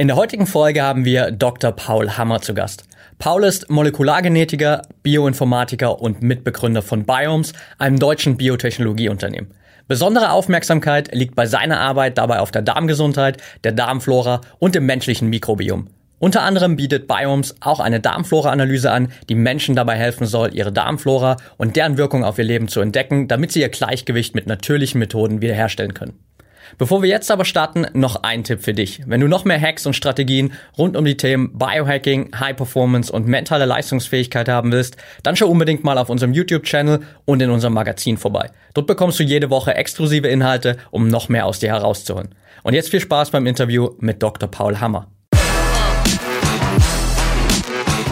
In der heutigen Folge haben wir Dr. Paul Hammer zu Gast. Paul ist Molekulargenetiker, Bioinformatiker und Mitbegründer von Biomes, einem deutschen Biotechnologieunternehmen. Besondere Aufmerksamkeit liegt bei seiner Arbeit dabei auf der Darmgesundheit, der Darmflora und dem menschlichen Mikrobiom. Unter anderem bietet Biomes auch eine Darmflora-Analyse an, die Menschen dabei helfen soll, ihre Darmflora und deren Wirkung auf ihr Leben zu entdecken, damit sie ihr Gleichgewicht mit natürlichen Methoden wiederherstellen können. Bevor wir jetzt aber starten, noch ein Tipp für dich. Wenn du noch mehr Hacks und Strategien rund um die Themen Biohacking, High Performance und mentale Leistungsfähigkeit haben willst, dann schau unbedingt mal auf unserem YouTube-Channel und in unserem Magazin vorbei. Dort bekommst du jede Woche exklusive Inhalte, um noch mehr aus dir herauszuholen. Und jetzt viel Spaß beim Interview mit Dr. Paul Hammer.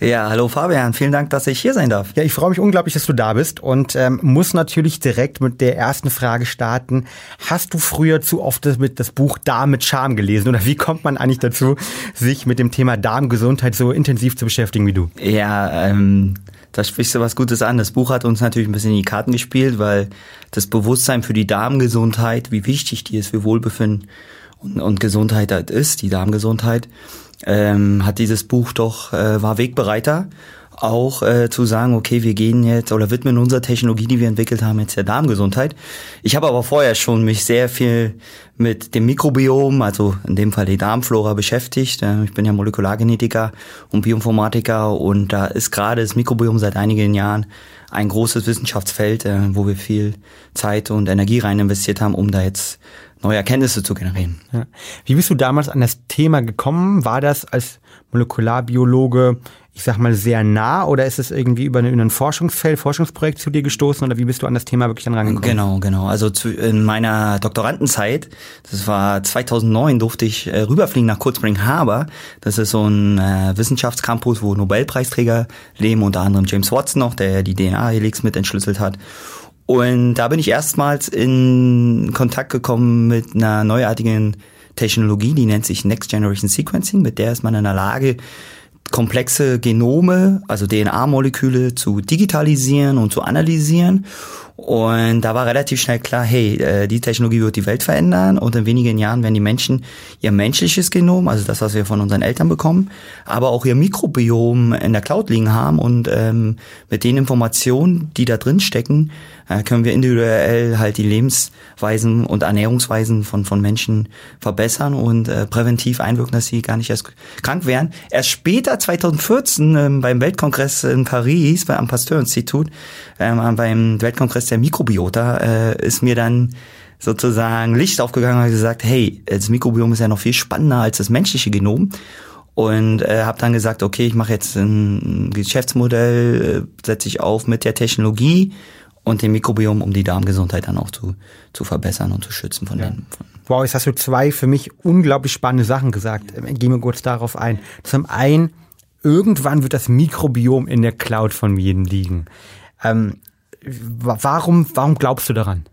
Ja, hallo Fabian, vielen Dank, dass ich hier sein darf. Ja, ich freue mich unglaublich, dass du da bist und ähm, muss natürlich direkt mit der ersten Frage starten. Hast du früher zu oft das, mit das Buch Darm mit Charme gelesen oder wie kommt man eigentlich dazu, sich mit dem Thema Darmgesundheit so intensiv zu beschäftigen wie du? Ja, ähm, da sprichst du was Gutes an. Das Buch hat uns natürlich ein bisschen in die Karten gespielt, weil das Bewusstsein für die Darmgesundheit, wie wichtig die ist für Wohlbefinden und, und Gesundheit halt ist, die Darmgesundheit, ähm, hat dieses Buch doch, äh, war Wegbereiter, auch äh, zu sagen, okay, wir gehen jetzt oder widmen unserer Technologie, die wir entwickelt haben, jetzt der Darmgesundheit. Ich habe aber vorher schon mich sehr viel mit dem Mikrobiom, also in dem Fall die Darmflora beschäftigt. Äh, ich bin ja Molekulargenetiker und Bioinformatiker und da ist gerade das Mikrobiom seit einigen Jahren ein großes Wissenschaftsfeld, äh, wo wir viel Zeit und Energie rein investiert haben, um da jetzt neue Erkenntnisse zu generieren. Ja. Wie bist du damals an das Thema gekommen? War das als Molekularbiologe, ich sag mal, sehr nah oder ist es irgendwie über ein Forschungsfeld, Forschungsprojekt zu dir gestoßen oder wie bist du an das Thema wirklich dann rangekommen? Genau, genau. Also zu, in meiner Doktorandenzeit, das war 2009, durfte ich äh, rüberfliegen nach Cold Spring Harbor. Das ist so ein äh, Wissenschaftscampus, wo Nobelpreisträger leben, unter anderem James Watson noch, der die DNA-Helix mit entschlüsselt hat. Und da bin ich erstmals in Kontakt gekommen mit einer neuartigen Technologie, die nennt sich Next Generation Sequencing. Mit der ist man in der Lage, komplexe Genome, also DNA-Moleküle zu digitalisieren und zu analysieren. Und da war relativ schnell klar, hey, äh, die Technologie wird die Welt verändern und in wenigen Jahren werden die Menschen ihr menschliches Genom, also das, was wir von unseren Eltern bekommen, aber auch ihr Mikrobiom in der Cloud liegen haben und ähm, mit den Informationen, die da drin stecken, äh, können wir individuell halt die Lebensweisen und Ernährungsweisen von, von Menschen verbessern und äh, präventiv einwirken, dass sie gar nicht erst krank werden. Erst später, 2014, ähm, beim Weltkongress in Paris, beim Pasteur-Institut, ähm, beim Weltkongress der Mikrobiota, äh, ist mir dann sozusagen Licht aufgegangen und gesagt, hey, das Mikrobiom ist ja noch viel spannender als das menschliche Genom und äh, habe dann gesagt, okay, ich mache jetzt ein Geschäftsmodell, äh, setze ich auf mit der Technologie und dem Mikrobiom, um die Darmgesundheit dann auch zu, zu verbessern und zu schützen von ja. den. Von wow, jetzt hast du zwei für mich unglaublich spannende Sachen gesagt. Ähm, gehen wir kurz darauf ein. Zum einen, irgendwann wird das Mikrobiom in der Cloud von jedem liegen. Ähm, warum, warum glaubst du daran?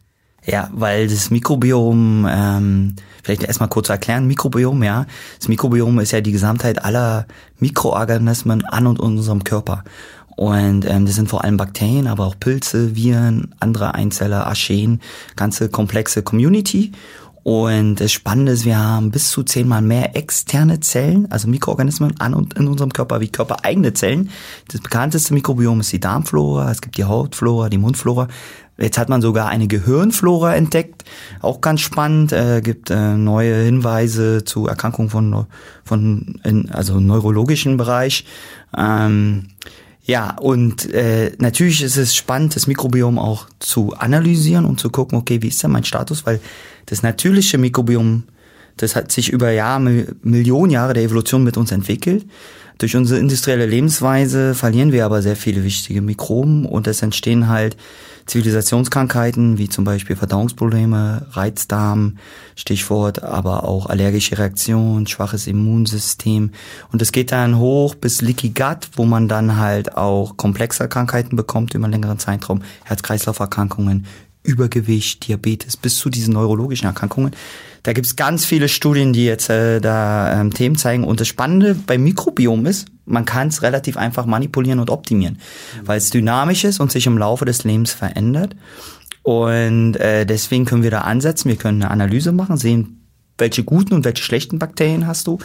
Ja, weil das Mikrobiom, ähm, vielleicht erstmal kurz erklären, Mikrobiom, ja. Das Mikrobiom ist ja die Gesamtheit aller Mikroorganismen an und unserem Körper. Und ähm, das sind vor allem Bakterien, aber auch Pilze, Viren, andere Einzeller, Archeen, ganze komplexe Community. Und das Spannende ist, wir haben bis zu zehnmal mehr externe Zellen, also Mikroorganismen an und in unserem Körper wie körpereigene Zellen. Das bekannteste Mikrobiom ist die Darmflora, es gibt die Hautflora, die Mundflora. Jetzt hat man sogar eine Gehirnflora entdeckt, auch ganz spannend. Äh, gibt äh, neue Hinweise zu Erkrankungen von von in, also neurologischen Bereich. Ähm, ja, und äh, natürlich ist es spannend, das Mikrobiom auch zu analysieren und zu gucken, okay, wie ist denn mein Status? Weil das natürliche Mikrobiom Das hat sich über Jahre, Millionen Jahre der Evolution mit uns entwickelt. Durch unsere industrielle Lebensweise verlieren wir aber sehr viele wichtige Mikroben und es entstehen halt Zivilisationskrankheiten wie zum Beispiel Verdauungsprobleme, Reizdarm, Stichwort, aber auch allergische Reaktionen, schwaches Immunsystem. Und es geht dann hoch bis Leaky Gut, wo man dann halt auch komplexe Krankheiten bekommt über einen längeren Zeitraum, Herz-Kreislauf-Erkrankungen, Übergewicht, Diabetes bis zu diesen neurologischen Erkrankungen. Da gibt's ganz viele Studien, die jetzt äh, da ähm, Themen zeigen. Und das Spannende beim Mikrobiom ist, man kann es relativ einfach manipulieren und optimieren, mhm. weil es dynamisch ist und sich im Laufe des Lebens verändert. Und äh, deswegen können wir da ansetzen. Wir können eine Analyse machen, sehen, welche guten und welche schlechten Bakterien hast du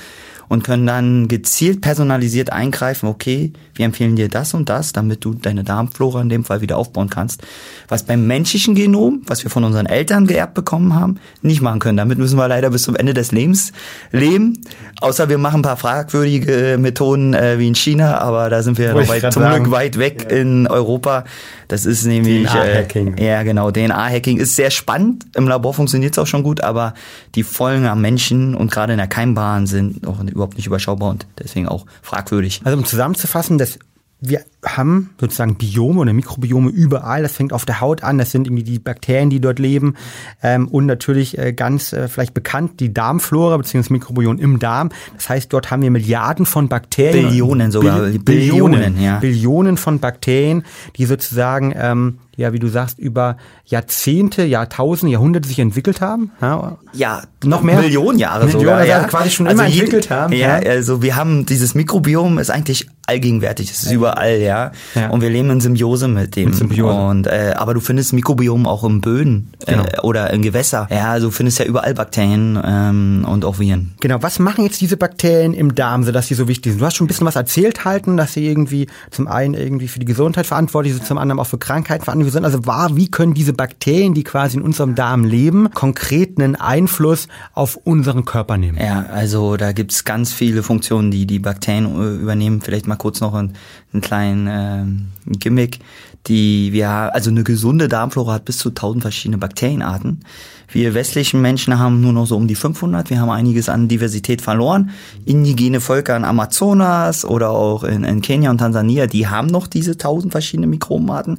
und können dann gezielt personalisiert eingreifen, okay, wir empfehlen dir das und das, damit du deine Darmflora in dem Fall wieder aufbauen kannst. Was beim menschlichen Genom, was wir von unseren Eltern geerbt bekommen haben, nicht machen können. Damit müssen wir leider bis zum Ende des Lebens leben. Außer wir machen ein paar fragwürdige Methoden äh, wie in China, aber da sind wir noch weit, zum Glück weit weg ja. in Europa. Das ist nämlich DNA-Hacking. Äh, ja, genau. DNA-Hacking ist sehr spannend. Im Labor funktioniert es auch schon gut, aber die Folgen am Menschen und gerade in der Keimbahn sind auch überhaupt nicht überschaubar und deswegen auch fragwürdig. Also um zusammenzufassen, das wir haben sozusagen Biome oder Mikrobiome überall. Das fängt auf der Haut an. Das sind irgendwie die Bakterien, die dort leben. Ähm, und natürlich äh, ganz äh, vielleicht bekannt die Darmflora bzw. Mikrobiom im Darm. Das heißt, dort haben wir Milliarden von Bakterien. Billionen sogar. Bill Billionen, Billionen, ja. Billionen von Bakterien, die sozusagen ähm, ja, wie du sagst, über Jahrzehnte, Jahrtausende, Jahrhunderte sich entwickelt haben. Ja, ja noch mehr Millionen Jahre Millionen sogar, ja. quasi schon also immer entwickelt haben. Ja, ja, also wir haben dieses Mikrobiom ist eigentlich allgegenwärtig, es ist überall, ja. ja. Und wir leben in Symbiose mit dem. Symbiose. Und äh, aber du findest Mikrobiom auch im Böden äh, genau. äh, oder in Gewässer. Ja, also du findest ja überall Bakterien ähm, und auch Viren. Genau. Was machen jetzt diese Bakterien im Darm, so dass sie so wichtig sind? Du hast schon ein bisschen was erzählt halten, dass sie irgendwie zum einen irgendwie für die Gesundheit verantwortlich sind, zum anderen auch für Krankheiten verantwortlich sind. Also war, wie können diese Bakterien, die quasi in unserem Darm leben, konkret einen Einfluss auf unseren Körper nehmen? Ja, also da gibt's ganz viele Funktionen, die die Bakterien äh, übernehmen. Vielleicht mal kurz noch ein, einen kleinen äh, Gimmick. Die wir, also eine gesunde Darmflora hat bis zu 1000 verschiedene Bakterienarten. Wir westlichen Menschen haben nur noch so um die 500. Wir haben einiges an Diversität verloren. Indigene Völker in Amazonas oder auch in, in Kenia und Tansania, die haben noch diese 1000 verschiedene Mikrobenarten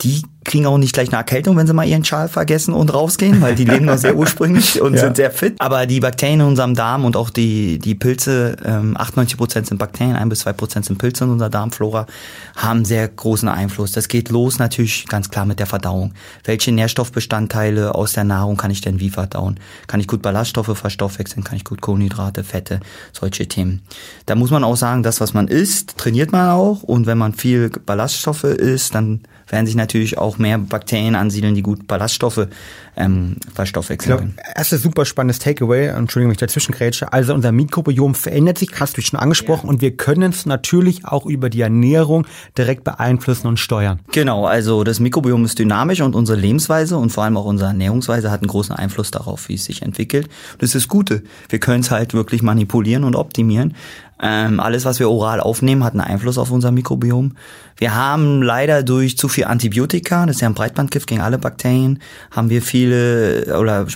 die kriegen auch nicht gleich eine Erkältung, wenn sie mal ihren Schal vergessen und rausgehen, weil die leben noch sehr ursprünglich und ja. sind sehr fit. Aber die Bakterien in unserem Darm und auch die, die Pilze, ähm, 98 Prozent sind Bakterien, ein bis zwei Prozent sind Pilze in unserer Darmflora, haben sehr großen Einfluss. Das geht los natürlich ganz klar mit der Verdauung. Welche Nährstoffbestandteile aus der Nahrung kann ich denn wie verdauen? Kann ich gut Ballaststoffe verstoffwechseln? Kann ich gut Kohlenhydrate, Fette, solche Themen. Da muss man auch sagen, das, was man isst, trainiert man auch. Und wenn man viel Ballaststoffe isst, dann werden sich natürlich auch mehr Bakterien ansiedeln, die gut Ballaststoffe ähm, verstoffwechseln können. Erstes super spannendes Takeaway, Entschuldigung, wenn ich dazwischen grätsche. Also unser Mikrobiom verändert sich, hast du schon angesprochen, ja. und wir können es natürlich auch über die Ernährung direkt beeinflussen und steuern. Genau, also das Mikrobiom ist dynamisch und unsere Lebensweise und vor allem auch unsere Ernährungsweise hat einen großen Einfluss darauf, wie es sich entwickelt. Das ist das Gute. Wir können es halt wirklich manipulieren und optimieren. Ähm, alles, was wir oral aufnehmen, hat einen Einfluss auf unser Mikrobiom. Wir haben leider durch zu viel Antibiotika, das ist ja ein Breitbandgift gegen alle Bakterien, haben wir viele oder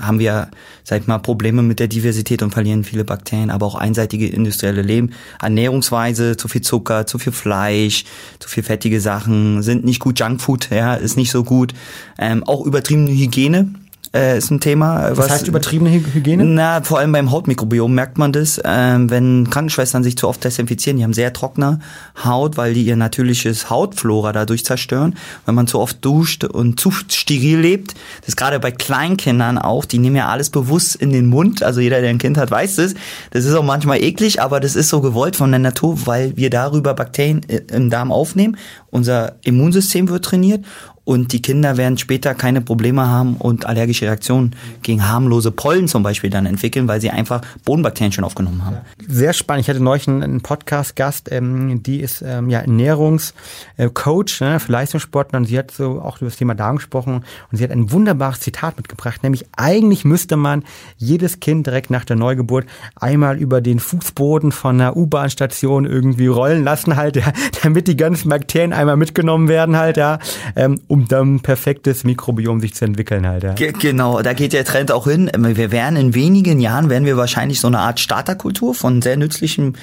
haben wir, sag ich mal, Probleme mit der Diversität und verlieren viele Bakterien, aber auch einseitige industrielle Leben, Ernährungsweise, zu viel Zucker, zu viel Fleisch, zu viel fettige Sachen, sind nicht gut Junkfood, ja, ist nicht so gut. Ähm, auch übertriebene Hygiene, äh, ist ein Thema. Was, was heißt übertriebene Hygiene? Na, vor allem beim Hautmikrobiom merkt man das, ähm, wenn Krankenschwestern sich zu oft desinfizieren, die haben sehr trockene Haut, weil die ihr natürliches Hautflora dadurch zerstören. Wenn man zu oft duscht und zu steril lebt, das ist gerade bei Kleinkindern auch, die nehmen ja alles bewusst in den Mund, also jeder, der ein Kind hat, weiß das. Das ist auch manchmal eklig, aber das ist so gewollt von der Natur, weil wir darüber Bakterien äh, im Darm aufnehmen. Unser Immunsystem wird trainiert und die Kinder werden später keine Probleme haben und allergische Reaktionen gegen harmlose Pollen zum Beispiel dann entwickeln, weil sie einfach Bodenbakterien schon aufgenommen haben. Sehr spannend. Ich hatte neulich einen Podcast-Gast, ähm, die ist ähm, ja Ernährungscoach ne, für Leistungssportler und sie hat so auch über das Thema Darm gesprochen und sie hat ein wunderbares Zitat mitgebracht, nämlich eigentlich müsste man jedes Kind direkt nach der Neugeburt einmal über den Fußboden von einer U-Bahn-Station irgendwie rollen lassen halt, ja, damit die ganzen Bakterien einmal mitgenommen werden halt, ja, ähm, um dann ein perfektes Mikrobiom sich zu entwickeln halt. Ja. Genau, da geht der Trend auch hin. Wir werden in wenigen Jahren, werden wir wahrscheinlich so eine Art Starterkultur von sehr nützlichem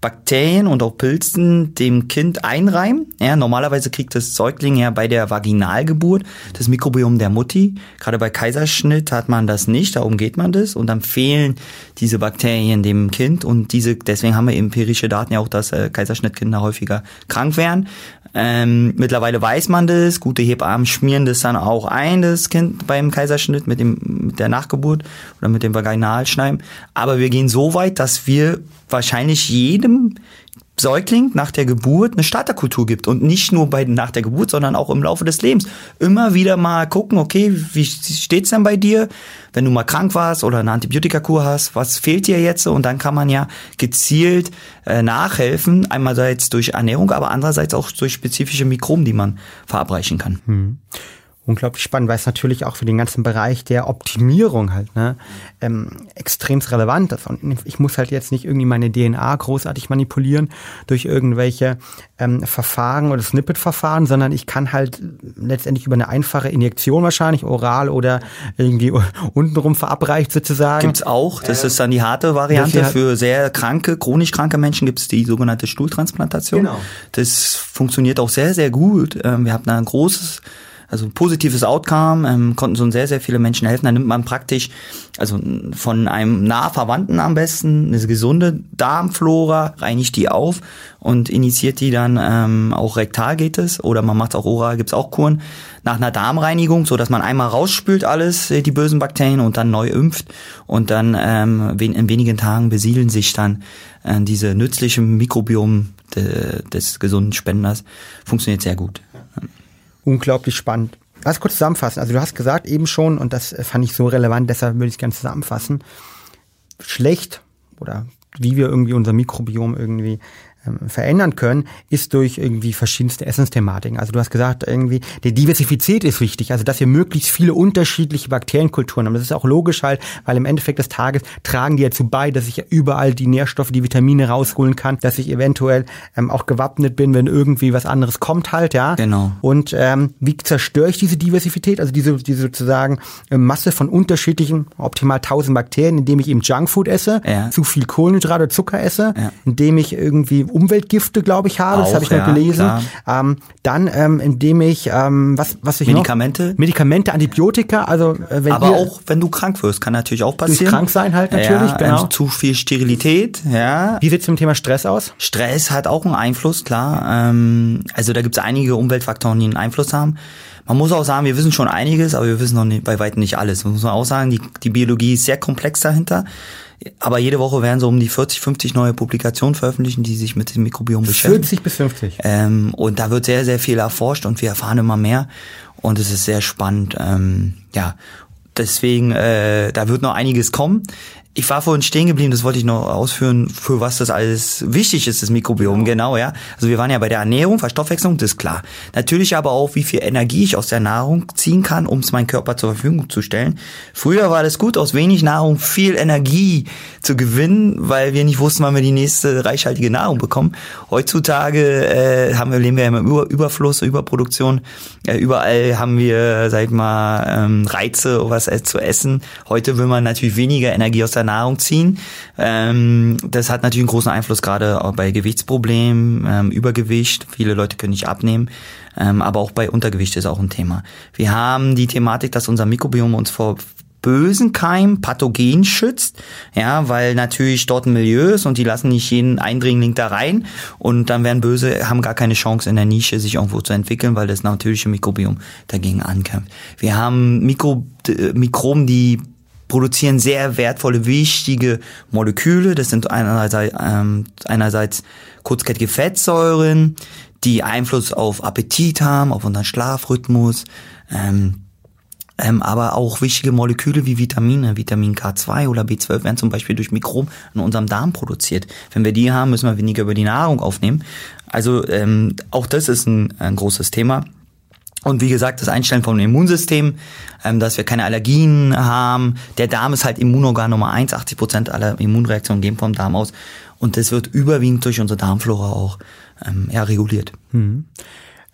Bakterien und auch Pilzen dem Kind einreimen. Ja, normalerweise kriegt das Säugling ja bei der Vaginalgeburt das Mikrobiom der Mutti. Gerade bei Kaiserschnitt hat man das nicht, da umgeht man das und dann fehlen diese Bakterien dem Kind und diese, deswegen haben wir empirische Daten ja auch, dass äh, Kaiserschnittkinder häufiger krank werden. Ähm, mittlerweile weiß man das, gute Hebammen schmieren das dann auch ein, das Kind beim Kaiserschnitt mit dem mit der Nachgeburt oder mit dem Vaginalschneiden. Aber wir gehen so weit, dass wir wahrscheinlich jedem Säugling nach der Geburt eine Starterkultur gibt und nicht nur bei nach der Geburt, sondern auch im Laufe des Lebens. Immer wieder mal gucken, okay, wie steht's denn bei dir, wenn du mal krank warst oder eine Antibiotikakur hast, was fehlt dir jetzt? Und dann kann man ja gezielt äh, nachhelfen, einmalseits durch Ernährung, aber andererseits auch durch spezifische Mikroben, die man verabreichen kann. Hm unglaublich spannend, weil es natürlich auch für den ganzen Bereich der Optimierung halt ne, ähm, extrem relevant ist. Und ich muss halt jetzt nicht irgendwie meine DNA großartig manipulieren durch irgendwelche ähm, Verfahren oder Snippet-Verfahren, sondern ich kann halt letztendlich über eine einfache Injektion wahrscheinlich, oral oder irgendwie untenrum verabreicht sozusagen. Gibt's auch, das ist dann die harte Variante. Für sehr kranke, chronisch kranke Menschen gibt's die sogenannte Stuhltransplantation. Genau. Das funktioniert auch sehr, sehr gut. Ähm, wir haben da ein großes also positives Outcome, ähm, konnten so sehr, sehr viele Menschen helfen. Da nimmt man praktisch, also von einem nah Verwandten am besten, eine gesunde Darmflora, reinigt die auf und initiiert die dann ähm, auch rektal geht es oder man macht auch oral, gibt's auch Kuren, nach einer Darmreinigung, so dass man einmal rausspült alles, äh, die bösen Bakterien und dann neu impft und dann ähm, in wenigen Tagen besiedeln sich dann äh, diese nützlichen Mikrobiom de, des gesunden Spenders. Funktioniert sehr gut unglaublich spannend. Lass kurz zusammenfassen. Also du hast gesagt eben schon, und das fand ich so relevant, deshalb würde ich es gerne zusammenfassen. Schlecht oder wie wir irgendwie unser Mikrobiom irgendwie verändern können, ist durch irgendwie verschiedenste Essensthematiken. Also du hast gesagt, irgendwie, die Diversifizität ist wichtig, also dass wir möglichst viele unterschiedliche Bakterienkulturen haben. Das ist auch logisch halt, weil im Endeffekt des Tages tragen die dazu bei, dass ich überall die Nährstoffe, die Vitamine rausholen kann, dass ich eventuell ähm, auch gewappnet bin, wenn irgendwie was anderes kommt halt, ja. Genau. Und ähm, wie zerstöre ich diese Diversität, also diese, diese sozusagen äh, Masse von unterschiedlichen, optimal 1000 Bakterien, indem ich eben Junkfood esse, ja. zu viel Kohlenhydrate, Zucker esse, ja. indem ich irgendwie Umweltgifte, glaube ich, habe. Auch, das habe ich ja, noch gelesen. Ähm, dann, ähm, indem ich, ähm, was, was ich Medikamente? Noch? Medikamente, Antibiotika. Also äh, wenn Aber auch, wenn du krank wirst, kann natürlich auch passieren. Durch krank sein halt natürlich, ja, genau. zu viel Sterilität, ja. Wie sieht es mit dem Thema Stress aus? Stress hat auch einen Einfluss, klar. Ähm, also da gibt es einige Umweltfaktoren, die einen Einfluss haben. Man muss auch sagen, wir wissen schon einiges, aber wir wissen noch nicht, bei weitem nicht alles. Man muss auch sagen, die, die Biologie ist sehr komplex dahinter. Aber jede Woche werden so um die 40, 50 neue Publikationen veröffentlichen, die sich mit dem Mikrobiom beschäftigen. 40 bis 50. Ähm, und da wird sehr, sehr viel erforscht und wir erfahren immer mehr. Und es ist sehr spannend. Ähm, ja, deswegen, äh, da wird noch einiges kommen. Ich war vorhin stehen geblieben, das wollte ich noch ausführen, für was das alles wichtig ist, das Mikrobiom, genau, genau ja. Also wir waren ja bei der Ernährung, Verstoffwechslung, das ist klar. Natürlich aber auch, wie viel Energie ich aus der Nahrung ziehen kann, um es meinem Körper zur Verfügung zu stellen. Früher war das gut, aus wenig Nahrung viel Energie zu gewinnen, weil wir nicht wussten, wann wir die nächste reichhaltige Nahrung bekommen. Heutzutage äh, haben wir, leben wir ja im Über Überfluss, Überproduktion. Äh, überall haben wir, sag ich mal, ähm, Reize, was äh, zu essen. Heute will man natürlich weniger Energie aus der der Nahrung ziehen. Ähm, das hat natürlich einen großen Einfluss gerade auch bei Gewichtsproblemen, ähm, Übergewicht. Viele Leute können nicht abnehmen. Ähm, aber auch bei Untergewicht ist auch ein Thema. Wir haben die Thematik, dass unser Mikrobiom uns vor bösen Keim pathogen schützt, ja, weil natürlich dort ein Milieu ist und die lassen nicht jeden Eindringling da rein und dann werden böse, haben gar keine Chance in der Nische sich irgendwo zu entwickeln, weil das natürliche Mikrobiom dagegen ankämpft. Wir haben Mikro, äh, Mikroben, die produzieren sehr wertvolle, wichtige Moleküle. Das sind einerseits, ähm, einerseits kurzkettige Fettsäuren, die Einfluss auf Appetit haben, auf unseren Schlafrhythmus. Ähm, ähm, aber auch wichtige Moleküle wie Vitamine, Vitamin K2 oder B12 werden zum Beispiel durch Mikroben in unserem Darm produziert. Wenn wir die haben, müssen wir weniger über die Nahrung aufnehmen. Also ähm, auch das ist ein, ein großes Thema. Und wie gesagt, das Einstellen vom Immunsystem, ähm, dass wir keine Allergien haben. Der Darm ist halt Immunorgan Nummer eins. 80 Prozent aller Immunreaktionen gehen vom Darm aus. Und das wird überwiegend durch unsere Darmflora auch ähm, ja, reguliert. Hm.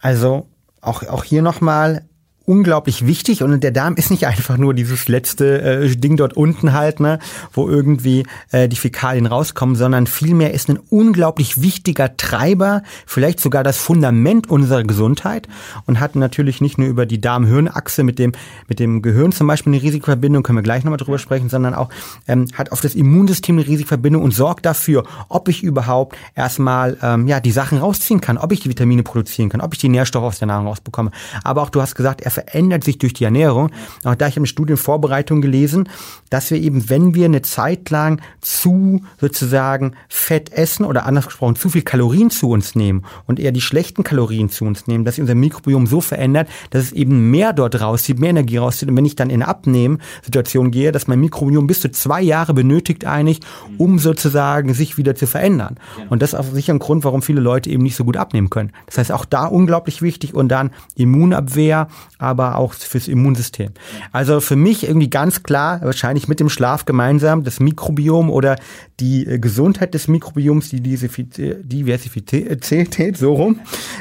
Also auch, auch hier nochmal unglaublich wichtig und der Darm ist nicht einfach nur dieses letzte äh, Ding dort unten halt, ne, wo irgendwie äh, die Fäkalien rauskommen, sondern vielmehr ist ein unglaublich wichtiger Treiber, vielleicht sogar das Fundament unserer Gesundheit und hat natürlich nicht nur über die Darm-Hirn-Achse mit dem mit dem Gehirn zum Beispiel eine Risikoverbindung, können wir gleich nochmal drüber sprechen, sondern auch ähm, hat auf das Immunsystem eine Risikoverbindung und sorgt dafür, ob ich überhaupt erstmal ähm, ja die Sachen rausziehen kann, ob ich die Vitamine produzieren kann, ob ich die Nährstoffe aus der Nahrung rausbekomme. Aber auch du hast gesagt, er verändert sich durch die Ernährung. Auch da ich habe Studienvorbereitung gelesen, dass wir eben, wenn wir eine Zeit lang zu sozusagen Fett essen oder anders gesprochen zu viel Kalorien zu uns nehmen und eher die schlechten Kalorien zu uns nehmen, dass sich unser Mikrobiom so verändert, dass es eben mehr dort rauszieht, mehr Energie rauszieht. Und wenn ich dann in eine Abnehmen-Situation gehe, dass mein Mikrobiom bis zu zwei Jahre benötigt eigentlich, um sozusagen sich wieder zu verändern. Und das ist auch sicher ein Grund, warum viele Leute eben nicht so gut abnehmen können. Das heißt, auch da unglaublich wichtig und dann Immunabwehr, aber auch fürs Immunsystem. Also für mich irgendwie ganz klar, wahrscheinlich mit dem Schlaf gemeinsam, das Mikrobiom oder die äh, Gesundheit des Mikrobioms, die Diversität, so rum.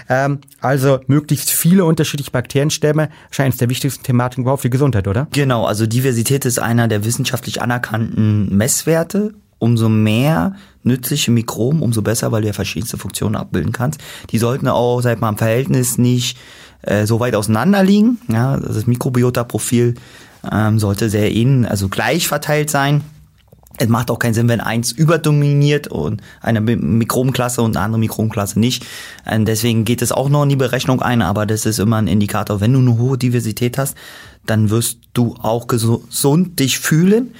Ähm, also möglichst viele unterschiedliche Bakterienstämme, wahrscheinlich der wichtigsten Thematiken überhaupt für Gesundheit, oder? Genau, also Diversität ist einer der wissenschaftlich anerkannten Messwerte umso mehr nützliche Mikroben, umso besser, weil du ja verschiedenste Funktionen abbilden kannst. Die sollten auch, sag mal, im Verhältnis nicht äh, so weit auseinander liegen. Ja, das Mikrobiota-Profil ähm, sollte sehr innen, also gleich verteilt sein. Es macht auch keinen Sinn, wenn eins überdominiert und eine Mikrobenklasse und eine andere Mikrobenklasse nicht. Und ähm, deswegen geht es auch noch in die Berechnung ein, aber das ist immer ein Indikator. Wenn du eine hohe Diversität hast, dann wirst du auch gesund dich fühlen.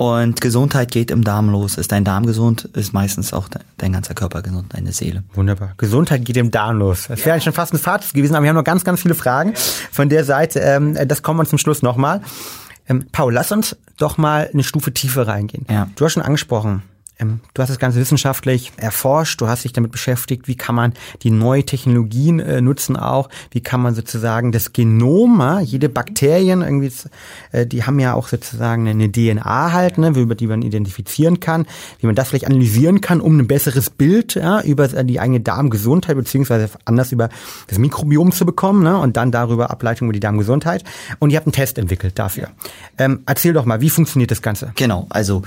Und Gesundheit geht im Darm los. Ist dein Darm gesund, ist meistens auch dein ganzer Körper gesund, deine Seele. Wunderbar. Gesundheit geht im Darm los. Das wäre ja. schon fast ein Fazit gewesen, aber wir haben noch ganz, ganz viele Fragen von der Seite. Ähm, das kommen wir zum Schluss nochmal. Ähm, Paul, lass uns doch mal eine Stufe tiefer reingehen. Ja. Du hast schon angesprochen, du hast das Ganze wissenschaftlich erforscht, du hast dich damit beschäftigt, wie kann man die neue Technologien äh, nutzen auch, wie kann man sozusagen das Genom, äh, jede Bakterien irgendwie, äh, die haben ja auch sozusagen eine DNA halt, ne, über die man identifizieren kann, wie man das vielleicht analysieren kann, um ein besseres Bild ja, über die eigene Darmgesundheit beziehungsweise anders über das Mikrobiom zu bekommen ne, und dann darüber Ableitung über die Darmgesundheit. Und ihr habt einen Test entwickelt dafür. Ähm, erzähl doch mal, wie funktioniert das Ganze? Genau, also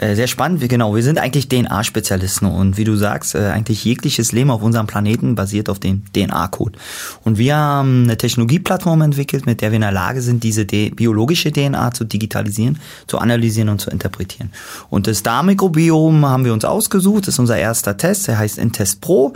äh, sehr spannend. Wir, genau, wir sind eigentlich DNA-Spezialisten und wie du sagst, äh, eigentlich jegliches Leben auf unserem Planeten basiert auf dem DNA-Code. Und wir haben eine Technologieplattform entwickelt, mit der wir in der Lage sind, diese biologische DNA zu digitalisieren, zu analysieren und zu interpretieren. Und das Darmmikrobiom haben wir uns ausgesucht. Das ist unser erster Test. Der heißt Intest Pro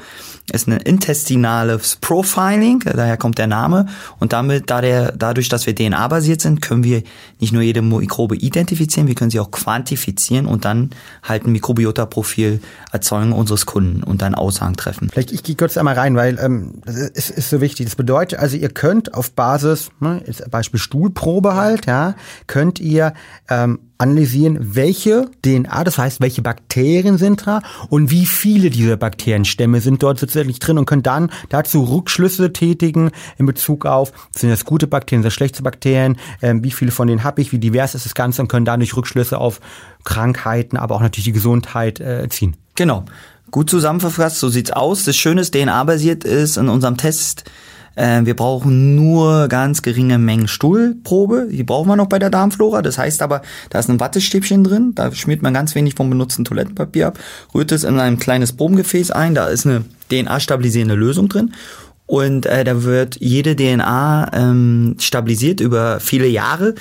ist ein intestinales Profiling, daher kommt der Name. Und damit, da der, dadurch, dass wir DNA-basiert sind, können wir nicht nur jede Mikrobe identifizieren, wir können sie auch quantifizieren und dann halt ein Mikrobiota-Profil erzeugen unseres Kunden und dann Aussagen treffen. Vielleicht ich gehe kurz einmal rein, weil ähm, das ist, ist so wichtig. Das bedeutet also, ihr könnt auf Basis, ne, Beispiel Stuhlprobe halt, ja, könnt ihr ähm, analysieren, welche DNA, das heißt, welche Bakterien sind da und wie viele dieser Bakterienstämme sind dort sozusagen drin und können dann dazu Rückschlüsse tätigen in Bezug auf, sind das gute Bakterien, sind das schlechte Bakterien, äh, wie viele von denen habe ich, wie divers ist das Ganze und können dadurch Rückschlüsse auf Krankheiten, aber auch natürlich die Gesundheit äh, ziehen. Genau. Gut zusammengefasst, so sieht's aus. Das Schöne ist, DNA-basiert ist in unserem Test äh, wir brauchen nur ganz geringe Mengen Stuhlprobe. Die brauchen wir noch bei der Darmflora. Das heißt aber, da ist ein Wattestäbchen drin. Da schmiert man ganz wenig vom benutzten Toilettenpapier ab, rührt es in ein kleines Probengefäß ein. Da ist eine DNA-stabilisierende Lösung drin. Und äh, da wird jede DNA ähm, stabilisiert über viele Jahre.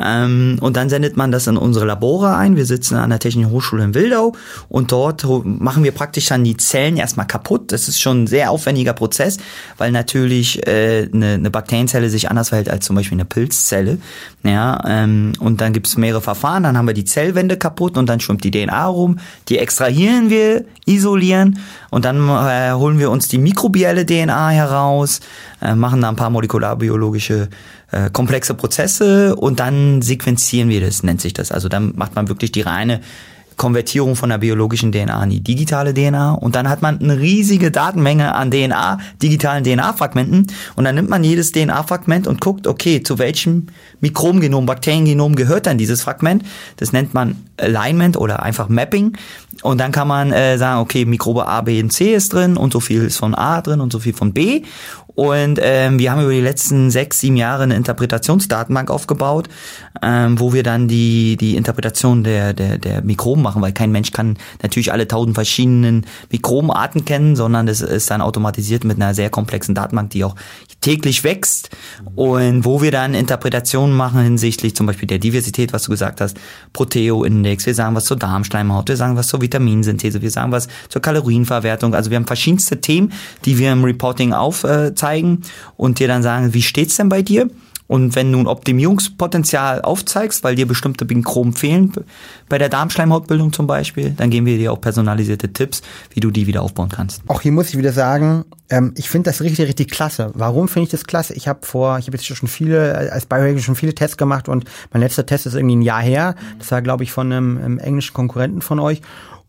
Ähm, und dann sendet man das in unsere Labore ein. Wir sitzen an der Technischen Hochschule in Wildau und dort machen wir praktisch dann die Zellen erstmal kaputt. Das ist schon ein sehr aufwendiger Prozess, weil natürlich äh, eine, eine Bakterienzelle sich anders verhält als zum Beispiel eine Pilzzelle. Ja, ähm, und dann gibt's mehrere Verfahren. Dann haben wir die Zellwände kaputt und dann schwimmt die DNA rum. Die extrahieren wir, isolieren und dann äh, holen wir uns die mikrobielle DNA heraus, äh, machen da ein paar molekularbiologische äh, komplexe Prozesse und dann sequenzieren wir das, nennt sich das. Also dann macht man wirklich die reine Konvertierung von der biologischen DNA in die digitale DNA und dann hat man eine riesige Datenmenge an DNA, digitalen DNA-Fragmenten und dann nimmt man jedes DNA-Fragment und guckt, okay, zu welchem Mikrobengenom, Bakteriengenom gehört dann dieses Fragment. Das nennt man Alignment oder einfach Mapping Und dann kann man äh, sagen, okay, Mikrobe A, B und C ist drin und so viel ist von A drin und so viel von B. Und ähm, wir haben über die letzten sechs, sieben Jahre eine Interpretationsdatenbank aufgebaut, ähm, wo wir dann die, die Interpretation der, der, der Mikroben machen, weil kein Mensch kann natürlich alle tausend verschiedenen Mikrobenarten kennen, sondern das ist dann automatisiert mit einer sehr komplexen Datenbank, die auch täglich wächst und wo wir dann Interpretationen machen hinsichtlich zum Beispiel der Diversität, was du gesagt hast, Proteo-Index, wir sagen was zur Darmschleimhaut, wir sagen was zur Vitaminsynthese, wir sagen was zur Kalorienverwertung. Also wir haben verschiedenste Themen, die wir im Reporting aufzeigen und dir dann sagen, wie steht's denn bei dir? Und wenn du ein Optimierungspotenzial aufzeigst, weil dir bestimmte Mikroben fehlen, bei der Darmschleimhautbildung zum Beispiel, dann geben wir dir auch personalisierte Tipps, wie du die wieder aufbauen kannst. Auch hier muss ich wieder sagen, ähm, ich finde das richtig, richtig klasse. Warum finde ich das klasse? Ich habe vor, ich habe jetzt schon viele, als Biohacker schon viele Tests gemacht und mein letzter Test ist irgendwie ein Jahr her. Das war, glaube ich, von einem, einem englischen Konkurrenten von euch.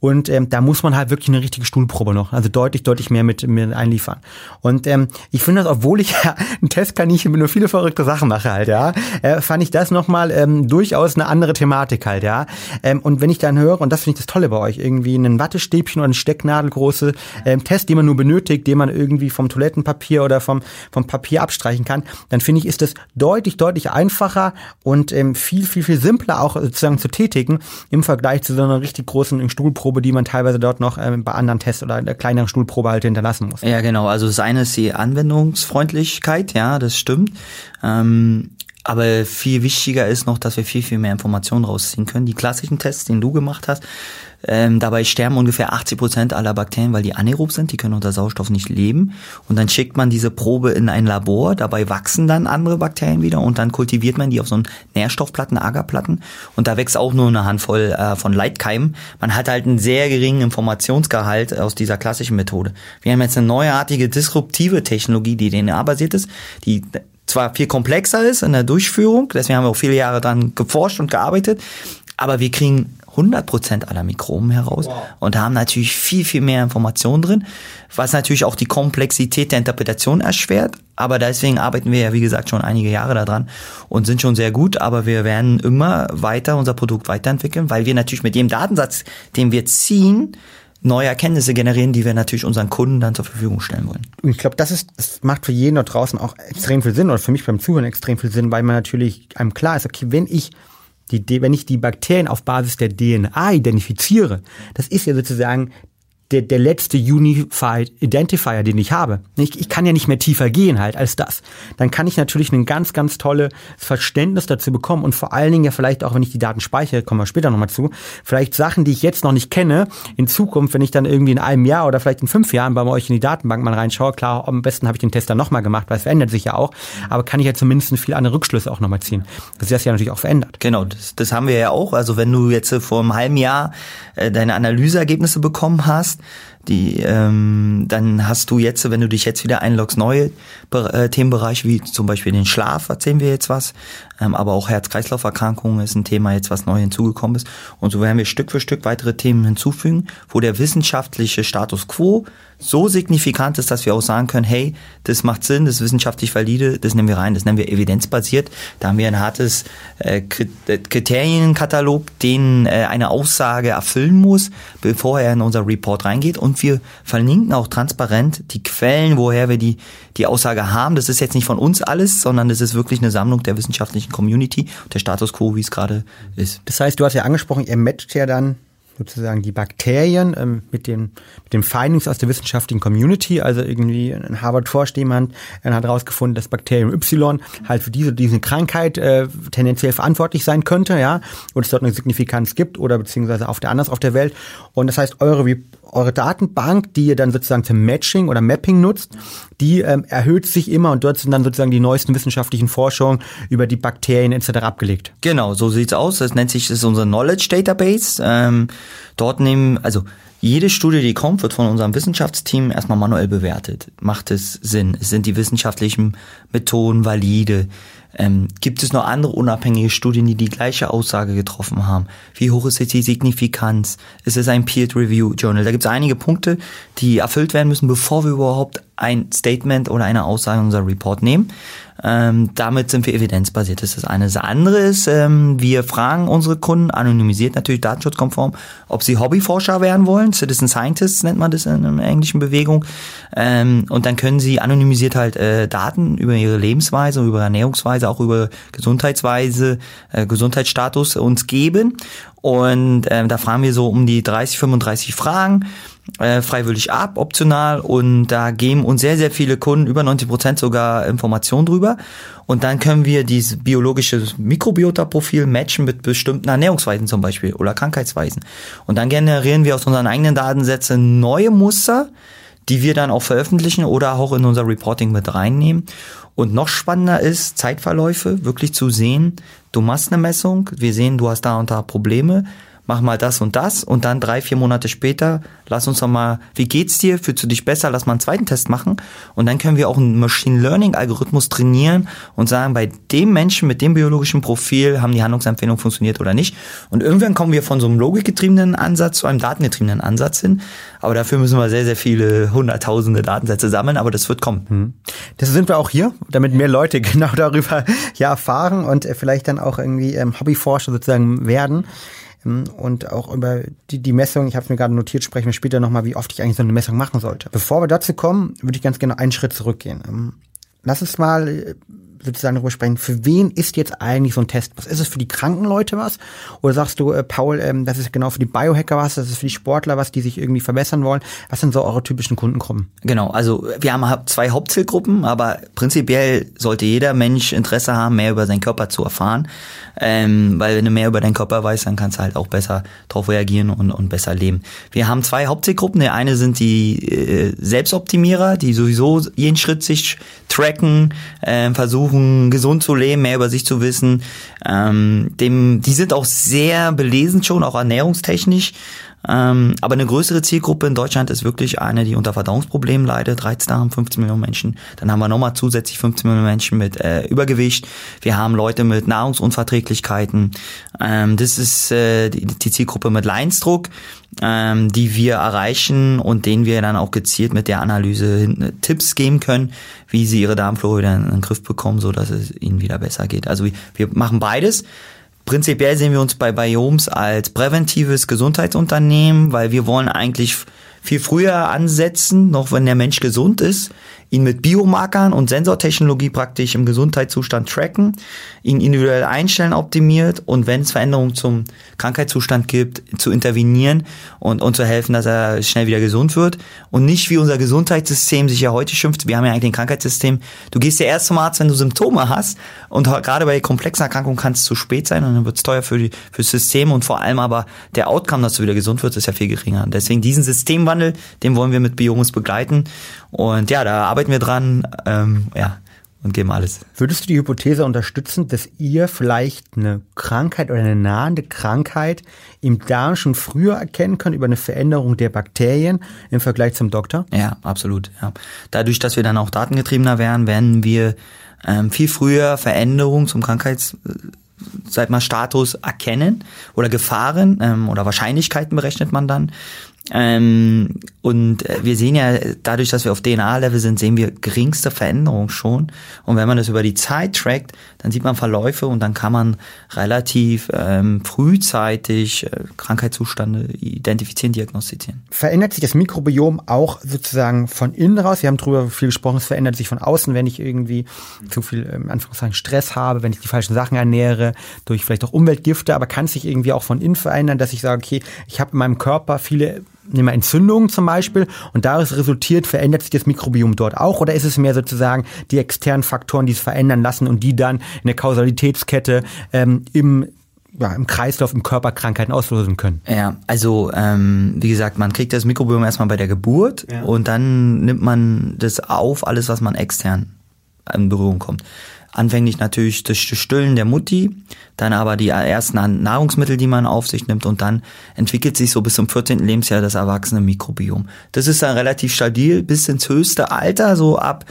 Und ähm, da muss man halt wirklich eine richtige Stuhlprobe noch, also deutlich, deutlich mehr mit, mit einliefern. Und ähm, ich finde das, obwohl ich ja ein Testkaninchen mit nur viele verrückte Sachen mache halt, ja, äh, fand ich das nochmal ähm, durchaus eine andere Thematik halt, ja. Ähm, und wenn ich dann höre, und das finde ich das Tolle bei euch, irgendwie ein Wattestäbchen oder eine Stecknadelgroße ähm, Test, den man nur benötigt, den man irgendwie vom Toilettenpapier oder vom, vom Papier abstreichen kann, dann finde ich, ist das deutlich, deutlich einfacher und ähm, viel, viel, viel simpler auch sozusagen zu tätigen im Vergleich zu so einer richtig großen Stuhlprobe Stuhlprobe, die man teilweise dort noch ähm, bei anderen Tests oder der kleineren Stuhlprobe halt hinterlassen muss. Ja, genau. Also das eine ist die Anwendungsfreundlichkeit, ja, das stimmt. Ähm, aber viel wichtiger ist noch, dass wir viel, viel mehr Informationen rausziehen können. Die klassischen Tests, den du gemacht hast, ähm, dabei sterben ungefähr 80 Prozent aller Bakterien, weil die anaerob sind, die können unter Sauerstoff nicht leben. Und dann schickt man diese Probe in ein Labor, dabei wachsen dann andere Bakterien wieder und dann kultiviert man die auf so einen Nährstoffplatten, Agerplatten. Und da wächst auch nur eine Handvoll äh, von Leitkeimen. Man hat halt einen sehr geringen Informationsgehalt aus dieser klassischen Methode. Wir haben jetzt eine neuartige, disruptive Technologie, die DNA-basiert ist, die zwar viel komplexer ist in der Durchführung, deswegen haben wir auch viele Jahre dran geforscht und gearbeitet, aber wir kriegen 100% aller Mikroben heraus wow. und haben natürlich viel, viel mehr Informationen drin, was natürlich auch die Komplexität der Interpretation erschwert. Aber deswegen arbeiten wir ja, wie gesagt, schon einige Jahre daran und sind schon sehr gut. Aber wir werden immer weiter unser Produkt weiterentwickeln, weil wir natürlich mit dem Datensatz, den wir ziehen, neue Erkenntnisse generieren, die wir natürlich unseren Kunden dann zur Verfügung stellen wollen. Und ich glaube, das ist, das macht für jeden dort draußen auch extrem viel Sinn oder für mich beim Zuhören extrem viel Sinn, weil man natürlich einem klar ist, okay, wenn ich die, wenn ich die Bakterien auf Basis der DNA identifiziere, das ist ja sozusagen der, der letzte Unified Identifier, den ich habe. Ich, ich kann ja nicht mehr tiefer gehen halt als das. Dann kann ich natürlich ein ganz, ganz tolles Verständnis dazu bekommen und vor allen Dingen ja vielleicht auch, wenn ich die Daten speichere, kommen wir später nochmal zu, vielleicht Sachen, die ich jetzt noch nicht kenne, in Zukunft, wenn ich dann irgendwie in einem Jahr oder vielleicht in fünf Jahren bei euch in die Datenbank mal reinschaue, klar, am besten habe ich den Test dann nochmal gemacht, weil es verändert sich ja auch, aber kann ich ja zumindest viel andere Rückschlüsse auch nochmal ziehen. Das ist ja natürlich auch verändert. Genau, das, das haben wir ja auch. Also wenn du jetzt vor einem halben Jahr äh, deine Analyseergebnisse bekommen hast, Yeah. Die ähm, dann hast du jetzt, wenn du dich jetzt wieder einloggst, neue äh, Themenbereiche wie zum Beispiel den Schlaf, erzählen wir jetzt was, ähm, aber auch Herz-Kreislauf-Erkrankungen ist ein Thema jetzt, was neu hinzugekommen ist. Und so werden wir Stück für Stück weitere Themen hinzufügen, wo der wissenschaftliche Status quo so signifikant ist, dass wir auch sagen können, hey, das macht Sinn, das ist wissenschaftlich valide, das nehmen wir rein, das nennen wir evidenzbasiert. Da haben wir ein hartes äh, äh, Kriterienkatalog, den äh, eine Aussage erfüllen muss, bevor er in unser Report reingeht. Und wir verlinken auch transparent die Quellen, woher wir die, die Aussage haben. Das ist jetzt nicht von uns alles, sondern das ist wirklich eine Sammlung der wissenschaftlichen Community, der Status quo, wie es gerade ist. Das heißt, du hast ja angesprochen, ihr matcht ja dann sozusagen die Bakterien ähm, mit, den, mit den Findings aus der wissenschaftlichen Community. Also irgendwie in Harvard forscht jemand, er hat herausgefunden, dass Bakterium Y halt für diese, diese Krankheit äh, tendenziell verantwortlich sein könnte, ja, und es dort eine Signifikanz gibt oder beziehungsweise auf der anders auf der Welt. Und das heißt, eure eure Datenbank, die ihr dann sozusagen zum Matching oder Mapping nutzt, die ähm, erhöht sich immer und dort sind dann sozusagen die neuesten wissenschaftlichen Forschungen über die Bakterien etc. abgelegt. Genau, so sieht's aus. Das nennt sich das ist unser Knowledge Database. Ähm, dort nehmen, also jede Studie, die kommt, wird von unserem Wissenschaftsteam erstmal manuell bewertet. Macht es Sinn? Sind die wissenschaftlichen Methoden valide? Ähm, gibt es noch andere unabhängige Studien, die die gleiche Aussage getroffen haben? Wie hoch ist jetzt die Signifikanz? Ist es ein Peer-Review-Journal? Da gibt es einige Punkte, die erfüllt werden müssen, bevor wir überhaupt ein Statement oder eine Aussage in unser Report nehmen. Ähm, damit sind wir evidenzbasiert. Das ist das eine. Das andere ist, ähm, wir fragen unsere Kunden, anonymisiert natürlich datenschutzkonform, ob sie Hobbyforscher werden wollen. Citizen Scientists nennt man das in einer englischen Bewegung. Ähm, und dann können sie anonymisiert halt äh, Daten über ihre Lebensweise, über Ernährungsweise, auch über Gesundheitsweise, äh, Gesundheitsstatus uns geben. Und ähm, da fragen wir so um die 30, 35 Fragen äh, freiwillig ab, optional und da geben uns sehr, sehr viele Kunden, über 90 Prozent sogar Informationen drüber und dann können wir dieses biologische Mikrobiota-Profil matchen mit bestimmten Ernährungsweisen zum Beispiel oder Krankheitsweisen und dann generieren wir aus unseren eigenen Datensätzen neue Muster, die wir dann auch veröffentlichen oder auch in unser Reporting mit reinnehmen. Und noch spannender ist, Zeitverläufe wirklich zu sehen. Du machst eine Messung, wir sehen, du hast da und da Probleme mach mal das und das und dann drei, vier Monate später, lass uns doch mal, wie geht's dir, fühlst du dich besser, lass mal einen zweiten Test machen und dann können wir auch einen Machine Learning Algorithmus trainieren und sagen, bei dem Menschen mit dem biologischen Profil haben die Handlungsempfehlungen funktioniert oder nicht und irgendwann kommen wir von so einem logikgetriebenen Ansatz zu einem datengetriebenen Ansatz hin, aber dafür müssen wir sehr, sehr viele hunderttausende Datensätze sammeln, aber das wird kommen. Hm. Das sind wir auch hier, damit mehr Leute genau darüber ja erfahren und vielleicht dann auch irgendwie ähm, Hobbyforscher sozusagen werden. Ähm, und auch über die, die Messung, ich habe es mir gerade notiert, sprechen wir später nochmal, wie oft ich eigentlich so eine Messung machen sollte. Bevor wir dazu kommen, würde ich ganz gerne einen Schritt zurückgehen. Ähm, lass uns mal äh, sozusagen darüber sprechen, für wen ist jetzt eigentlich so ein Test? Was ist es für die kranken Leute was? Oder sagst du, äh, Paul, ähm, das ist genau für die Biohacker was, das ist für die Sportler was, die sich irgendwie verbessern wollen? Was sind so eure typischen Kundengruppen? Genau, also wir haben zwei Hauptzielgruppen, aber prinzipiell sollte jeder Mensch Interesse haben, mehr über seinen Körper zu erfahren. Ähm, weil wenn du mehr über deinen Körper weißt, dann kannst du halt auch besser darauf reagieren und, und besser leben. Wir haben zwei Hauptzielgruppen. Der eine sind die äh, Selbstoptimierer, die sowieso jeden Schritt sich tracken, äh, versuchen gesund zu leben, mehr über sich zu wissen. Ähm, dem, die sind auch sehr belesen schon, auch ernährungstechnisch. Ähm, aber eine größere Zielgruppe in Deutschland ist wirklich eine, die unter Verdauungsproblemen leidet. Reizdarm, 15 Millionen Menschen. Dann haben wir nochmal zusätzlich 15 Millionen Menschen mit äh, Übergewicht. Wir haben Leute mit Nahrungsunverträglichkeiten. Ähm, das ist äh, die, die Zielgruppe mit Leinsdruck, ähm, die wir erreichen und denen wir dann auch gezielt mit der Analyse äh, Tipps geben können, wie sie ihre Darmflora wieder in den Griff bekommen, so dass es ihnen wieder besser geht. Also wir machen beides. Prinzipiell sehen wir uns bei Biomes als präventives Gesundheitsunternehmen, weil wir wollen eigentlich viel früher ansetzen, noch wenn der Mensch gesund ist, ihn mit Biomarkern und Sensortechnologie praktisch im Gesundheitszustand tracken, ihn individuell einstellen, optimiert und wenn es Veränderungen zum Krankheitszustand gibt, zu intervenieren und, und zu helfen, dass er schnell wieder gesund wird und nicht wie unser Gesundheitssystem sich ja heute schimpft. Wir haben ja eigentlich ein Krankheitssystem. Du gehst ja erst zum Arzt, wenn du Symptome hast und gerade bei komplexen Erkrankungen kann es zu spät sein und dann wird es teuer für die, fürs System und vor allem aber der Outcome, dass du wieder gesund wirst, ist ja viel geringer. Deswegen diesen Systemwandel, den wollen wir mit Biomus begleiten und ja, da arbeiten wir dran, ähm, ja, und geben alles. Würdest du die Hypothese unterstützen, dass ihr vielleicht eine Krankheit oder eine nahende Krankheit im Darm schon früher erkennen könnt über eine Veränderung der Bakterien im Vergleich zum Doktor? Ja, absolut. Ja. Dadurch, dass wir dann auch datengetriebener werden, werden wir ähm, viel früher Veränderungen zum Krankheits äh, sag mal, Status erkennen oder Gefahren ähm, oder Wahrscheinlichkeiten berechnet man dann. Ähm, und äh, wir sehen ja, dadurch, dass wir auf DNA-Level sind, sehen wir geringste Veränderungen schon. Und wenn man das über die Zeit trackt, dann sieht man Verläufe und dann kann man relativ ähm, frühzeitig äh, Krankheitszustände identifizieren, diagnostizieren. Verändert sich das Mikrobiom auch sozusagen von innen raus? Wir haben darüber viel gesprochen, es verändert sich von außen, wenn ich irgendwie zu viel ähm, Anführungszeichen Stress habe, wenn ich die falschen Sachen ernähre, durch vielleicht auch Umweltgifte, aber kann sich irgendwie auch von innen verändern, dass ich sage, okay, ich habe in meinem Körper viele nehmen wir Entzündungen zum Beispiel und daraus resultiert, verändert sich das Mikrobiom dort auch oder ist es mehr sozusagen die externen Faktoren, die es verändern lassen und die dann in der Kausalitätskette ähm, im ja, im Kreislauf, im Körper Krankheiten auslösen können. Ja, also ähm, wie gesagt, man kriegt das Mikrobiom erstmal bei der Geburt ja. und dann nimmt man das auf, alles, was man extern in Berührung kommt. Anfänglich natürlich das Stillen der Mutti, dann aber die ersten Nahrungsmittel, die man auf sich nimmt und dann entwickelt sich so bis zum 14. Lebensjahr das erwachsene Mikrobiom. Das ist dann relativ stabil bis ins höchste Alter, so ab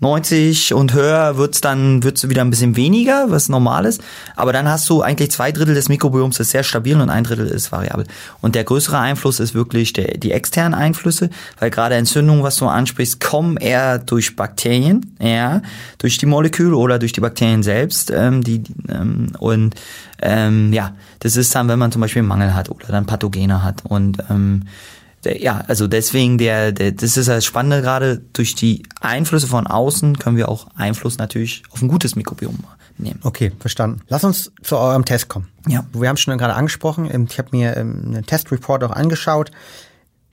90 und höher wird's dann wird's wieder ein bisschen weniger, was normal ist. Aber dann hast du eigentlich zwei Drittel des Mikrobioms ist sehr stabil und ein Drittel ist variabel. Und der größere Einfluss ist wirklich der, die externen Einflüsse, weil gerade Entzündungen, was du ansprichst, kommen eher durch Bakterien, ja, durch die Moleküle oder durch die Bakterien selbst. Ähm, die, ähm, und ähm, ja, das ist dann, wenn man zum Beispiel Mangel hat oder dann Pathogene hat. Und ähm, ja, also deswegen der, der das ist das Spannende gerade durch die Einflüsse von außen können wir auch Einfluss natürlich auf ein gutes Mikrobiom nehmen. Okay, verstanden. Lass uns zu eurem Test kommen. Ja. Wir haben es schon gerade angesprochen. Ähm, ich habe mir ähm, einen Testreport auch angeschaut.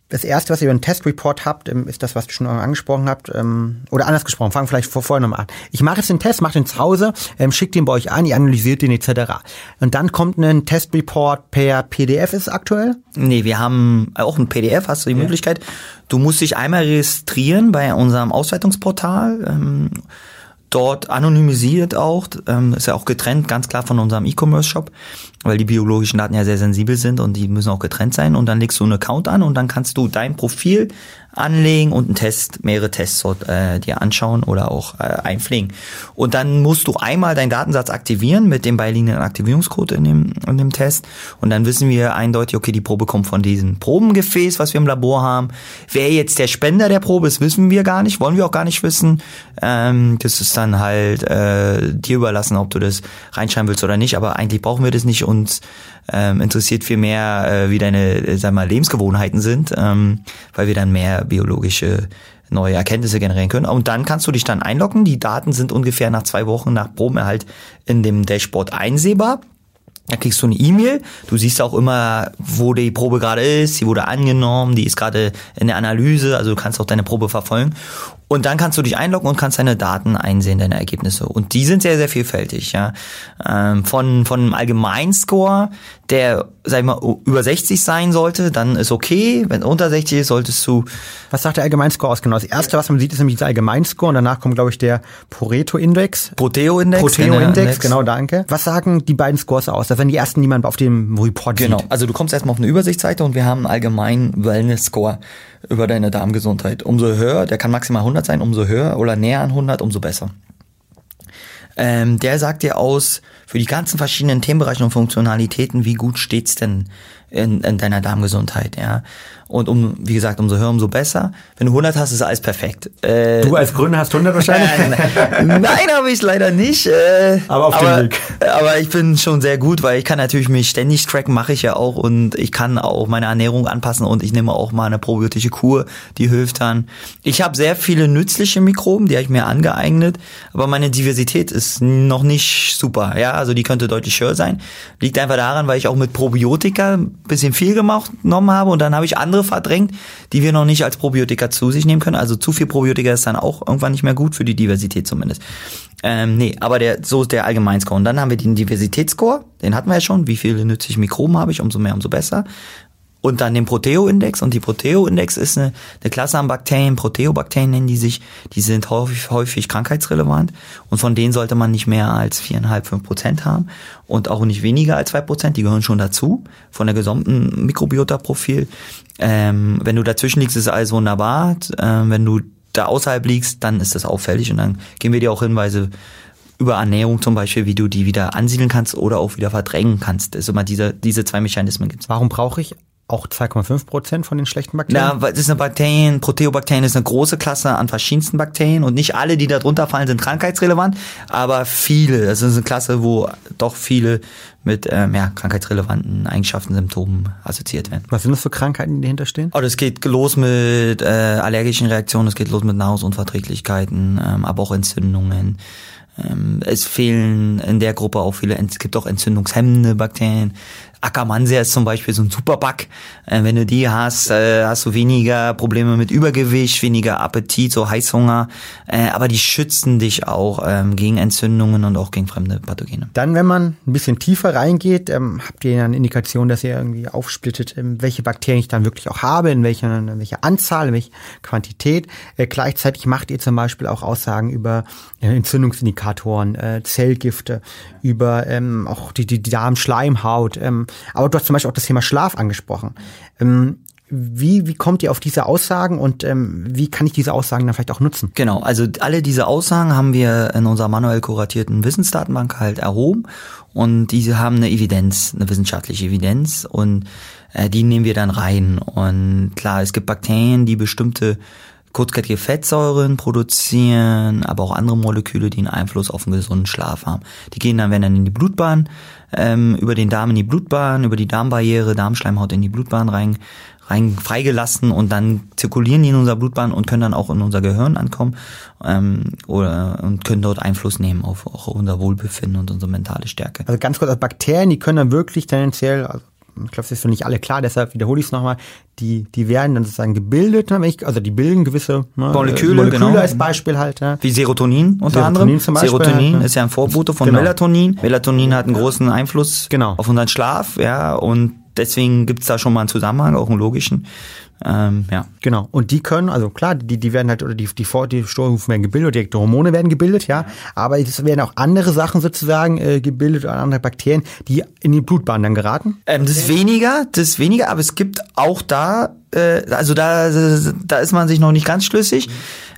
Das erste, was ihr über einen Testreport habt, ähm, ist das, was du schon angesprochen habt. Oder anders gesprochen, fangen vielleicht vor, vorher nochmal an. Ich mache jetzt den Test, mache den zu Hause, schickt den bei euch an, ihr analysiert den etc. Und dann kommt ein Testreport per PDF, ist aktuell? Nee, wir haben auch ein PDF, hast du die ja. Möglichkeit. Du musst dich einmal registrieren bei unserem Auswertungsportal dort anonymisiert auch, ähm, ist ja auch getrennt, ganz klar von unserem E-Commerce-Shop, weil die biologischen Daten ja sehr sensibel sind und die müssen auch getrennt sein. Und dann legst du einen Account an und dann kannst du dein Profil anlegen und einen Test, mehrere Tests dort, äh, dir anschauen oder auch äh, einpflegen. Und dann musst du einmal deinen Datensatz aktivieren mit dem beiliegenden Aktivierungscode in dem, in dem Test. Und dann wissen wir eindeutig, okay, die Probe kommt von diesem Probengefäß, was wir im Labor haben. Wer jetzt der Spender der Probe ist, wissen wir gar nicht, wollen wir auch gar nicht wissen. Ähm, das ist dann halt äh, dir überlassen, ob du das reinschreiben willst oder nicht. Aber eigentlich brauchen wir das nicht. Uns ähm, interessiert viel mehr, äh, wie deine, äh, sag mal, Lebensgewohnheiten sind, ähm, weil wir dann mehr biologische neue Erkenntnisse generieren können. Und dann kannst du dich dann einloggen. Die Daten sind ungefähr nach zwei Wochen nach Probenerhalt in dem Dashboard einsehbar. Da kriegst du eine E-Mail. Du siehst auch immer, wo die Probe gerade ist. Sie wurde angenommen. Die ist gerade in der Analyse. Also du kannst auch deine Probe verfolgen. Und dann kannst du dich einloggen und kannst deine Daten einsehen, deine Ergebnisse. Und die sind sehr, sehr vielfältig, ja. Ähm, von, von einem Allgemeinscore, der, sag ich mal, über 60 sein sollte, dann ist okay. Wenn unter 60 ist, solltest du. Was sagt der Allgemeinscore aus genau? Das erste, was man sieht, ist nämlich der Allgemeinscore und danach kommt, glaube ich, der Pareto-Index. Proteo-Index. Proteo-Index, genau, danke. Was sagen die beiden Scores aus? Das sind die ersten, die man auf dem Report genau. sieht. Genau. Also du kommst erstmal auf eine Übersichtsseite und wir haben einen allgemeinen Wellness-Score über deine Darmgesundheit. Umso höher, der kann maximal 100 sein, umso höher oder näher an 100, umso besser. Ähm, der sagt dir aus, für die ganzen verschiedenen Themenbereiche und Funktionalitäten, wie gut steht's denn in, in deiner Darmgesundheit, ja. Und um, wie gesagt, umso höher, umso besser. Wenn du 100 hast, ist alles perfekt. Äh, du als Gründer hast 100 wahrscheinlich? Nein, habe ich leider nicht. Äh, aber auf aber, dem Weg. Aber ich bin schon sehr gut, weil ich kann natürlich mich ständig tracken, mache ich ja auch. Und ich kann auch meine Ernährung anpassen und ich nehme auch mal eine probiotische Kur, die hilft dann. Ich habe sehr viele nützliche Mikroben, die habe ich mir angeeignet. Aber meine Diversität ist noch nicht super. Ja, also die könnte deutlich höher sein. Liegt einfach daran, weil ich auch mit Probiotika ein bisschen viel gemacht, genommen habe und dann habe ich andere andere verdrängt, die wir noch nicht als Probiotika zu sich nehmen können. Also zu viel Probiotika ist dann auch irgendwann nicht mehr gut für die Diversität zumindest. Ähm, nee, aber der, so ist der Allgemeinscore. Und dann haben wir den Diversitätsscore, den hatten wir ja schon. Wie viele nützliche Mikroben habe ich? Umso mehr, umso besser und dann den Proteo-Index. Und die Proteo-Index ist eine, eine Klasse an Bakterien, Proteobakterien nennen die sich, die sind häufig, häufig krankheitsrelevant und von denen sollte man nicht mehr als viereinhalb, fünf Prozent haben und auch nicht weniger als zwei Prozent, die gehören schon dazu, von der gesamten Mikrobiota-Profil. Ähm, wenn du dazwischen liegst, ist alles wunderbar. Ähm, wenn du da außerhalb liegst, dann ist das auffällig und dann geben wir dir auch Hinweise, über Ernährung zum Beispiel, wie du die wieder ansiedeln kannst oder auch wieder verdrängen kannst. Ist immer diese, diese zwei Mechanismen gibt's. Warum brauche ich auch 2,5 Prozent von den schlechten Bakterien? Ja, das ist eine Bakterien, Proteobakterien ist eine große Klasse an verschiedensten Bakterien und nicht alle, die da drunter fallen, sind krankheitsrelevant, aber viele. Das ist eine Klasse, wo doch viele mit ähm, ja, krankheitsrelevanten Eigenschaften, Symptomen assoziiert werden. Was sind das für Krankheiten, die dahinter stehen? Oh, das geht los mit äh, allergischen Reaktionen, es geht los mit Nahrungsunverträglichkeiten, ähm, aber auch Entzündungen. Ähm, es fehlen in der Gruppe auch viele, es gibt auch entzündungshemmende Bakterien, Akkermansia ist zum Beispiel so ein Superbug. Äh, wenn du die hast, äh, hast du weniger Probleme mit Übergewicht, weniger Appetit, so Heißhunger. Äh, aber die schützen dich auch ähm, gegen Entzündungen und auch gegen fremde Pathogene. Dann, wenn man ein bisschen tiefer reingeht, ähm, habt ihr eine Indikation, dass ihr irgendwie aufsplittet, ähm, welche Bakterien ich dann wirklich auch habe, in welcher, in welcher Anzahl, in welcher Quantität. Äh, gleichzeitig macht ihr zum Beispiel auch Aussagen über äh, Entzündungsindikatoren, äh, Zellgifte, über ähm, auch die, die, die Darmschleimhaut. Ähm, aber du hast zum Beispiel auch das Thema Schlaf angesprochen. Ähm, Wie, wie kommt ihr auf diese Aussagen und ähm, wie kann ich diese Aussagen dann vielleicht auch nutzen? Genau, also alle diese Aussagen haben wir in unserer manuell kuratierten Wissensdatenbank halt erhoben und diese haben eine Evidenz, eine wissenschaftliche Evidenz und äh, die nehmen wir dann rein. Und klar, es gibt Bakterien, die bestimmte kurzkettige Fettsäuren produzieren, aber auch andere Moleküle, die einen Einfluss auf einen gesunden Schlaf haben. Die gehen dann, wenn dann in die Blutbahn, ähm, über den Darm in die Blutbahn, über die Darmbarriere, Darmschleimhaut in die Blutbahn rein, rein freigelassen und dann zirkulieren die in unserer Blutbahn und können dann auch in unser Gehirn ankommen ähm, oder und können dort Einfluss nehmen auf auch unser Wohlbefinden und unsere mentale Stärke. Also ganz kurz, also Bakterien, die können dann wirklich tendenziell, also ich glaube, das ist für nicht alle klar, deshalb wiederhole ich es nochmal, die, die werden dann sozusagen gebildet, ne, also die bilden gewisse ne, Moleküle, Moleküle genau. als Beispiel halt. Ja. Wie Serotonin unter Serotonin anderem. zum Beispiel Serotonin halt, ne? ist ja ein Vorbote von Genau. Melatonin. Melatonin hat einen großen Einfluss Genau. auf unseren Schlaf, ja, und deswegen gibt's da schon mal einen Zusammenhang, auch einen logischen. Ähm, ja. Genau. Und die können, also klar, die, die werden halt, oder die, die, Vor- die Steuerhufen werden gebildet, oder die Hormone werden gebildet, ja. Aber es werden auch andere Sachen sozusagen äh, gebildet, oder andere Bakterien, die in die Blutbahn dann geraten. Ähm, das ist weniger, das ist weniger, aber es gibt auch da, äh, also da, da ist man sich noch nicht ganz schlüssig,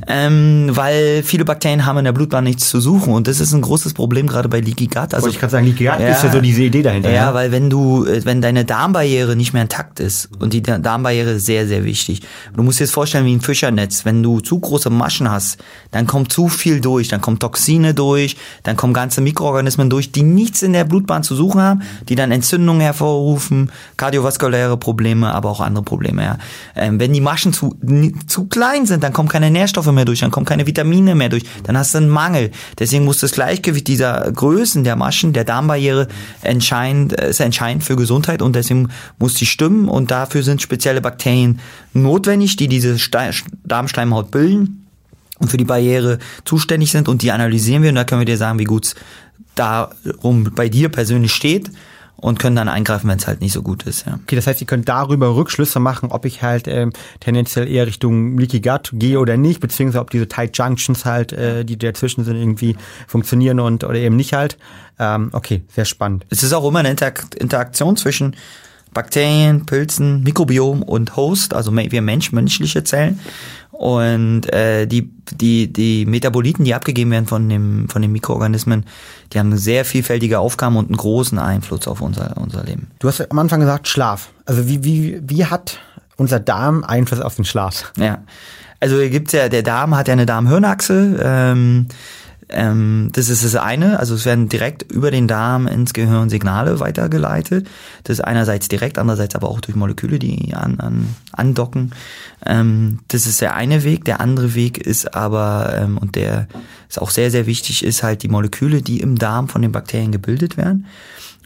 ähm, weil viele Bakterien haben in der Blutbahn nichts zu suchen und das ist ein großes Problem gerade bei Leaky Gut. Also ich gerade sagen, Leaky Gut ist ja so diese Idee dahinter, Ja, ja. weil wenn du, äh, wenn deine Darmbarriere nicht mehr intakt ist und die Da- Darmbarriere ist sehr, sehr wichtig. Du musst dir das vorstellen wie ein Fischernetz. Wenn du zu große Maschen hast, dann kommt zu viel durch, dann kommen Toxine durch, dann kommen ganze Mikroorganismen durch, die nichts in der Blutbahn zu suchen haben, die dann Entzündungen hervorrufen, kardiovaskuläre Probleme, aber auch andere Probleme. Ja. Ähm, wenn die Maschen zu, zu klein sind, dann kommen keine Nährstoffe mehr durch, dann kommen keine Vitamine mehr durch, dann hast du einen Mangel. Deswegen muss das Gleichgewicht dieser Größen der Maschen, der Darmbarriere entscheidend, äh, ist entscheidend für Gesundheit und deswegen muss die stimmen und dafür sind spezielle Bakterien notwendig, die diese Ste- Darmschleimhaut bilden und für die Barriere zuständig sind und die analysieren wir und da können wir dir sagen, wie gut es darum bei dir persönlich steht und können dann eingreifen, wenn es halt nicht so gut ist. Ja. Okay, das heißt, ihr könnt darüber Rückschlüsse machen, ob ich halt ähm, tendenziell eher Richtung Leaky Gut gehe oder nicht, beziehungsweise ob diese Tight Junctions halt, äh, die dazwischen sind, irgendwie funktionieren und oder eben nicht halt. Ähm, okay, sehr spannend. Es ist auch immer eine Interak Interaktion zwischen Bakterien, Pilzen, Mikrobiom und Host, also wir Mensch, menschliche Zellen. Und äh, die, die, die Metaboliten, die abgegeben werden von, dem, von den Mikroorganismen, die haben sehr vielfältige Aufgaben und einen großen Einfluss auf unser, unser Leben. Du hast am Anfang gesagt Schlaf. Also wie, wie, wie hat unser Darm Einfluss auf den Schlaf? Ja. Also gibt's ja, der Darm hat ja eine Darm-Hirn-Achse. Ähm, ähm, das ist das eine. Also es werden direkt über den Darm ins Gehirn Signale weitergeleitet. Das ist einerseits direkt, andererseits aber auch durch Moleküle, die an, an, andocken. Ähm, das ist der eine Weg. Der andere Weg ist aber, ähm, und der ist auch sehr, sehr wichtig, ist halt die Moleküle, die im Darm von den Bakterien gebildet werden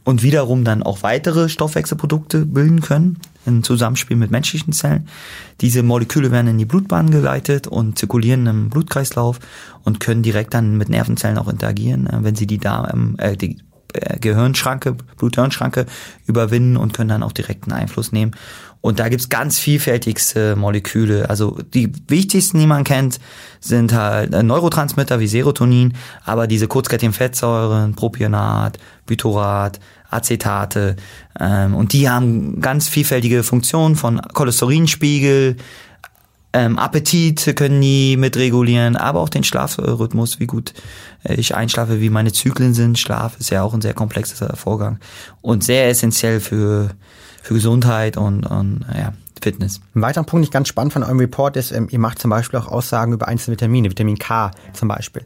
und wiederum dann auch weitere Stoffwechselprodukte bilden können im Zusammenspiel mit menschlichen Zellen. Diese Moleküle werden in die Blutbahn geleitet und zirkulieren im Blutkreislauf und können direkt dann mit Nervenzellen auch interagieren, äh, wenn sie die, Darm, äh, die Gehirnschranke, Bluthirnschranke überwinden und können dann auch direkten Einfluss nehmen. Und da gibt's ganz vielfältigste Moleküle. Also die wichtigsten, die man kennt, sind halt äh, Neurotransmitter wie Serotonin, aber diese kurzkettigen Fettsäuren, Propionat, Butyrat, Acetate. Ähm, und die haben ganz vielfältige Funktionen von Cholesterinspiegel, ähm, Appetit können die mitregulieren, aber auch den Schlafrhythmus, wie gut äh, ich einschlafe, wie meine Zyklen sind. Schlaf ist ja auch ein sehr komplexer Vorgang und sehr essentiell für, für Gesundheit und, und ja, Fitness. Ein weiterer Punkt, den ich ganz spannend von eurem Report ist, ähm, ihr macht zum Beispiel auch Aussagen über einzelne Vitamine, Vitamin K zum Beispiel.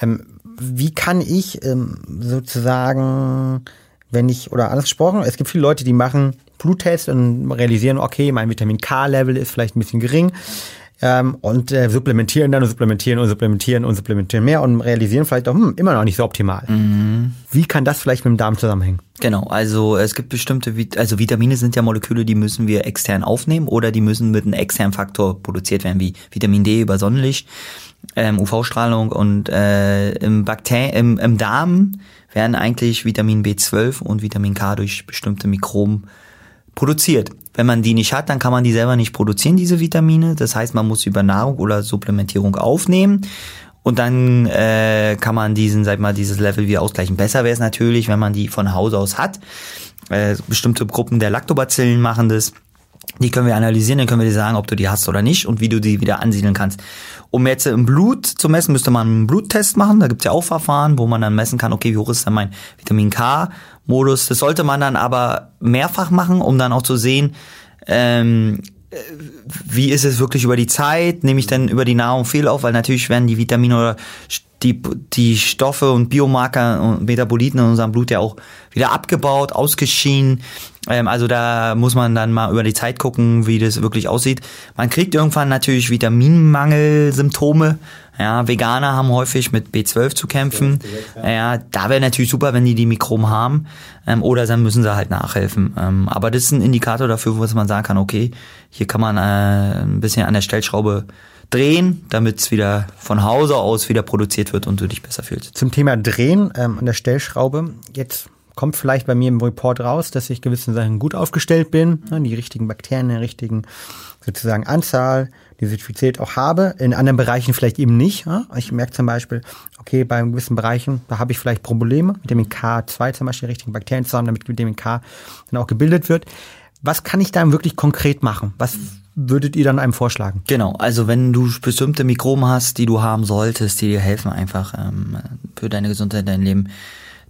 Ähm, wie kann ich ähm, sozusagen, wenn ich, oder anders gesprochen, es gibt viele Leute, die machen Bluttests und realisieren, okay, mein Vitamin K-Level ist vielleicht ein bisschen gering ähm, und äh, supplementieren dann und supplementieren und supplementieren und supplementieren mehr und realisieren vielleicht auch, hm, immer noch nicht so optimal. Wie kann das vielleicht mit dem Darm zusammenhängen? Genau, also es gibt bestimmte, also Vitamine sind ja Moleküle, die müssen wir extern aufnehmen oder die müssen mit einem externen Faktor produziert werden, wie Vitamin D über Sonnenlicht, ähm, UV-Strahlung und äh, im, Bakter im, im Darm werden eigentlich Vitamin B12 und Vitamin K durch bestimmte Mikroben produziert. Wenn man die nicht hat, dann kann man die selber nicht produzieren, diese Vitamine. Das heißt, man muss sie über Nahrung oder Supplementierung aufnehmen. Und dann äh, kann man diesen, sag mal, dieses Level wieder ausgleichen. Besser wäre es natürlich, wenn man die von Haus aus hat. Äh, bestimmte Gruppen der Lactobacillen machen das. Die können wir analysieren, dann können wir dir sagen, ob du die hast oder nicht und wie du die wieder ansiedeln kannst. Um jetzt im Blut zu messen, müsste man einen Bluttest machen. Da gibt's ja auch Verfahren, wo man dann messen kann, okay, wie hoch ist denn mein Vitamin K-Modus. Das sollte man dann aber mehrfach machen, um dann auch zu sehen, ähm, wie ist es wirklich über die Zeit? Nehme ich denn über die Nahrung viel auf? Weil natürlich werden die Vitamine oder die, die Stoffe und Biomarker und Metaboliten in unserem Blut ja auch wieder abgebaut, ausgeschieden. Ähm, also da muss man dann mal über die Zeit gucken, wie das wirklich aussieht. Man kriegt irgendwann natürlich Vitaminmangelsymptome. Ja, Veganer haben häufig mit B12 zu kämpfen. Ja, da wäre natürlich super, wenn die die Mikroben haben. Ähm, oder dann müssen sie halt nachhelfen. Ähm, aber das ist ein Indikator dafür, wo man sagen kann, okay, hier kann man äh, ein bisschen an der Stellschraube drehen, damit es wieder von Hause aus wieder produziert wird und du dich besser fühlst. Zum Thema Drehen ähm, an der Stellschraube. Jetzt kommt vielleicht bei mir im Report raus, dass ich gewissen Sachen gut aufgestellt bin, ne, die richtigen Bakterien, der richtigen sozusagen Anzahl, die Diversität auch habe. In anderen Bereichen vielleicht eben nicht. Ne? Ich merke zum Beispiel, okay, bei gewissen Bereichen, da habe ich vielleicht Probleme mit dem K2 zum Beispiel, die richtigen Bakterien zusammen, damit Vitamin K dann auch gebildet wird. Was kann ich da wirklich konkret machen? Was würdet ihr dann einem vorschlagen? Genau, also wenn du bestimmte Mikroben hast, die du haben solltest, die dir helfen einfach ähm, für deine Gesundheit, dein Leben,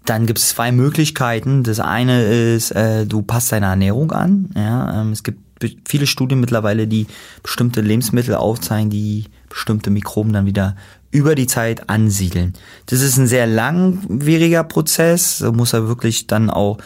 dann gibt es zwei Möglichkeiten. Das eine ist, äh, du passt deine Ernährung an. Ja, ähm, es gibt viele Studien mittlerweile, die bestimmte Lebensmittel aufzeigen, die bestimmte Mikroben dann wieder über die Zeit ansiedeln. Das ist ein sehr langwieriger Prozess. Du musst ja wirklich dann auch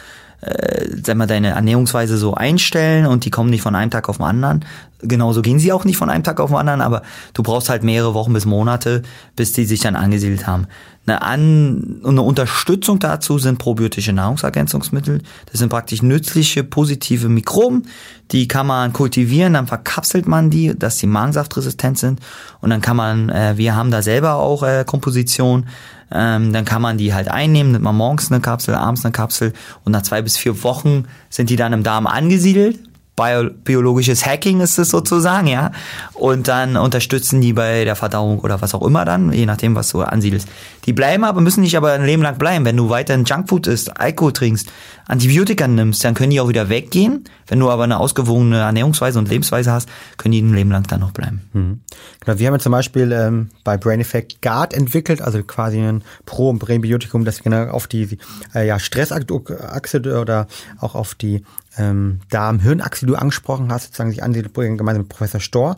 äh, sag mal, deine Ernährungsweise so einstellen und die kommen nicht von einem Tag auf den anderen. Genauso gehen sie auch nicht von einem Tag auf den anderen, aber du brauchst halt mehrere Wochen bis Monate, bis die sich dann angesiedelt haben. Eine, An eine Unterstützung dazu sind probiotische Nahrungsergänzungsmittel. Das sind praktisch nützliche, positive Mikroben. Die kann man kultivieren, dann verkapselt man die, dass die magensaftresistent sind. Und dann kann man, äh, wir haben da selber auch äh, Komposition, ähm, dann kann man die halt einnehmen, nimmt man morgens eine Kapsel, abends eine Kapsel und nach zwei bis vier Wochen sind die dann im Darm angesiedelt Bio biologisches Hacking ist es sozusagen, ja. Und dann unterstützen die bei der Verdauung oder was auch immer dann, je nachdem, was du ansiedelst. Die bleiben aber, müssen nicht aber ein Leben lang bleiben. Wenn du weiterhin Junkfood isst, Alkohol trinkst, Antibiotika nimmst, dann können die auch wieder weggehen. Wenn du aber eine ausgewogene Ernährungsweise und Lebensweise hast, können die ein Leben lang dann noch bleiben. Mhm. Genau, wir haben ja zum Beispiel ähm, bei Brain Effect Guard entwickelt, also quasi ein Pro- und Präbiotikum, das genau auf die äh, ja, Stressachse oder auch auf die ähm, Darm-Hirnachse, die du angesprochen hast, sozusagen sich ansiedelt, gemeinsam mit Professor Storr.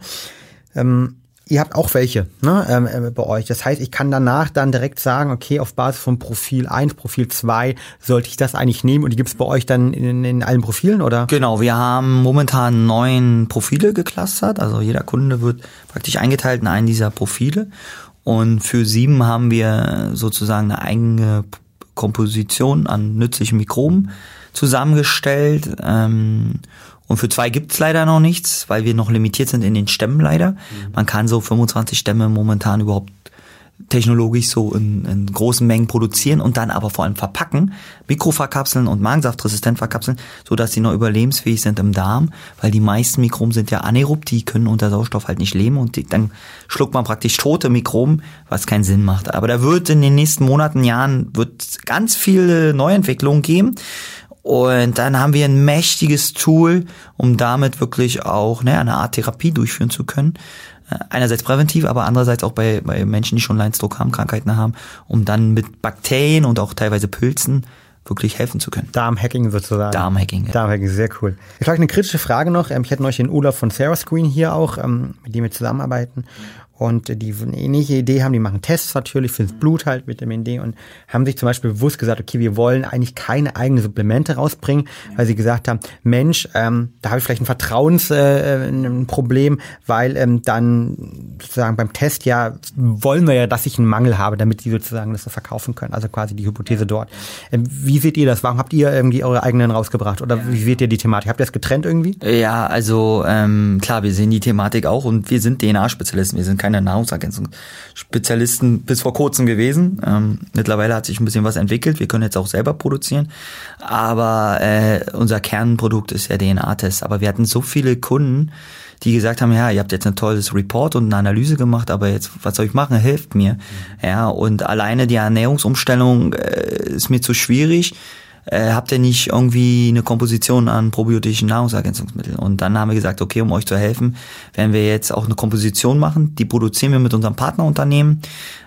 Ähm, ihr habt auch welche ne, ähm, äh, bei euch. Das heißt, ich kann danach dann direkt sagen, okay, auf Basis von Profil 1, Profil 2 sollte ich das eigentlich nehmen und die gibt es bei euch dann in, in allen Profilen, oder? Genau, wir haben momentan neun Profile geclustert. Also jeder Kunde wird praktisch eingeteilt in einen dieser Profile. Und für sieben haben wir sozusagen eine eigene Komposition an nützlichen Mikroben zusammengestellt. Ähm, und für zwei gibt's leider noch nichts, weil wir noch limitiert sind in den Stämmen leider. Mhm. Man kann so 25 Stämme momentan überhaupt technologisch so in, in großen Mengen produzieren und dann aber vor allem verpacken, mikroverkapseln und magensaftresistent verkapseln, so dass sie noch überlebensfähig sind im Darm, weil die meisten Mikroben sind ja anaerob, die können unter Sauerstoff halt nicht leben und die, dann schluckt man praktisch tote Mikroben, was keinen Sinn macht. Aber da wird in den nächsten Monaten, Jahren, wird ganz viele Neuentwicklungen geben und dann haben wir ein mächtiges Tool, um damit wirklich auch ne, eine Art Therapie durchführen zu können. Äh, einerseits präventiv, aber andererseits auch bei, bei Menschen, die schon Leidensdruck haben, Krankheiten haben, um dann mit Bakterien und auch teilweise Pilzen wirklich helfen zu können. Darmhacking sozusagen. Darmhacking. Ja. Darmhacking, sehr cool. Ich habe eine kritische Frage noch. Ähm, ich hätte euch den Olaf von Sarah Screen hier auch, ähm, mit dem wir zusammenarbeiten und die ähnliche Idee haben, die machen Tests natürlich fürs Blut halt, Vitamin D und haben sich zum Beispiel bewusst gesagt, okay, wir wollen eigentlich keine eigenen Supplemente rausbringen, weil sie gesagt haben, Mensch, ähm, da habe ich vielleicht ein Vertrauensproblem, äh, weil ähm, dann sozusagen beim Test ja wollen wir ja, dass ich einen Mangel habe, damit die sozusagen das verkaufen können. Also quasi die Hypothese dort. Ähm, wie seht ihr das? Warum habt ihr irgendwie eure eigenen rausgebracht? Oder wie seht ihr die Thematik? Habt ihr das getrennt irgendwie? Ja, also ähm, klar, wir sehen die Thematik auch und wir sind DNA-Spezialisten. Wir sind keine Nahrungsergänzungsspezialisten bis vor kurzem gewesen. Ähm, mittlerweile hat sich ein bisschen was entwickelt. Wir können jetzt auch selber produzieren. Aber äh, unser Kernprodukt ist der DNA-Test. Aber wir hatten so viele Kunden, die gesagt haben, ja, ihr habt jetzt ein tolles Report und eine Analyse gemacht, aber jetzt, was soll ich machen? Hilft mir. Mhm. Ja, und alleine die Ernährungsumstellung äh, ist mir zu schwierig äh, habt ihr nicht irgendwie eine Komposition an probiotischen Nahrungsergänzungsmitteln? Und dann haben wir gesagt, okay, um euch zu helfen, werden wir jetzt auch eine Komposition machen. Die produzieren wir mit unserem Partnerunternehmen.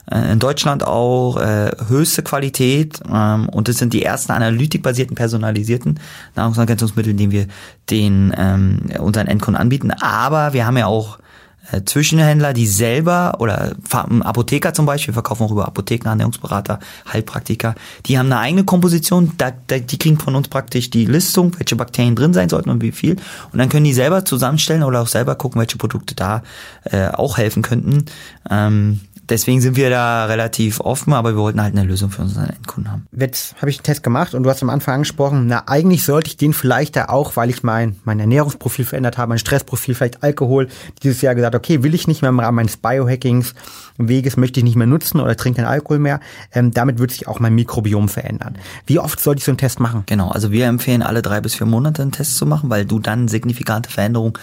Äh, in Deutschland auch äh, höchste Qualität ähm, und das sind die ersten analytikbasierten, personalisierten Nahrungsergänzungsmittel, die wir den ähm, unseren Endkunden anbieten. Aber wir haben ja auch äh, Zwischenhändler, die selber oder Apotheker zum Beispiel, verkaufen auch über Apotheken, Ernährungsberater, Heilpraktiker, die haben eine eigene Komposition, da, da, die kriegen von uns praktisch die Listung, welche Bakterien drin sein sollten und wie viel. Und dann können die selber zusammenstellen oder auch selber gucken, welche Produkte da äh, auch helfen könnten. Ähm, deswegen sind wir da relativ offen, aber wir wollten halt eine Lösung für unseren Endkunden haben. Jetzt habe ich einen Test gemacht und du hast am Anfang angesprochen, na eigentlich sollte ich den vielleicht da auch, weil ich mein, mein Ernährungsprofil verändert habe, mein Stressprofil, vielleicht Alkohol, dieses Jahr gesagt, okay, will ich nicht mehr im Rahmen meines Biohackings Weges, möchte ich nicht mehr nutzen oder trinke keinen Alkohol mehr. Ähm, damit wird sich auch mein Mikrobiom verändern. Wie oft sollte ich so einen Test machen? Genau, also wir empfehlen alle drei bis vier Monate einen Test zu machen, weil du dann signifikante Veränderungen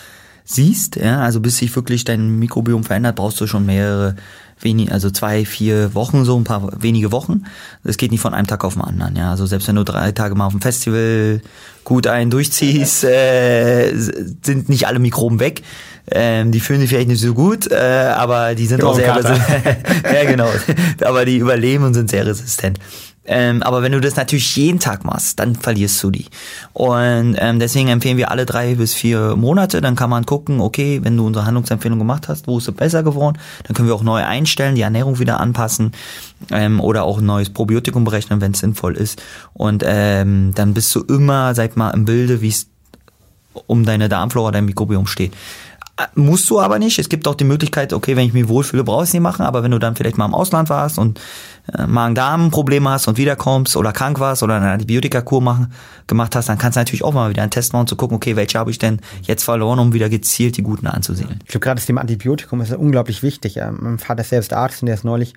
siehst, ja, also bis sich wirklich dein Mikrobiom verändert, brauchst du schon mehrere wenig, also zwei, vier Wochen, so ein paar wenige Wochen. Das geht nicht von einem Tag auf den anderen. Ja, also selbst wenn du drei Tage mal auf dem Festival gut einen durchziehst, äh, sind nicht alle Mikroben weg. Ähm, die fühlen sich vielleicht nicht so gut, äh, aber die sind auch sehr ja genau, aber die überleben und sind sehr resistent. Ähm, aber wenn du das natürlich jeden Tag machst, dann verlierst du die. Und ähm, deswegen empfehlen wir alle drei bis vier Monate. Dann kann man gucken, okay, wenn du unsere Handlungsempfehlung gemacht hast, wo ist es besser geworden? Dann können wir auch neu einstellen, die Ernährung wieder anpassen ähm, oder auch ein neues Probiotikum berechnen, wenn es sinnvoll ist. Und ähm, dann bist du immer, sag mal, im Bilde, wie es um deine Darmflora, dein Mikrobiom steht. Äh, musst du aber nicht. Es gibt auch die Möglichkeit, okay, wenn ich mich wohlfühle, brauchst du nicht machen, aber wenn du dann vielleicht mal im Ausland warst und äh, Magen-Darm-Probleme hast und wiederkommst oder krank warst oder eine Antibiotikakur machen, gemacht hast, dann kannst du natürlich auch mal wieder einen Test machen, zu gucken, okay, welche habe ich denn jetzt verloren, um wieder gezielt die guten anzusiedeln. Ich glaube, gerade das Thema Antibiotikum ist unglaublich wichtig. Mein Vater ist selbst Arzt und der ist neulich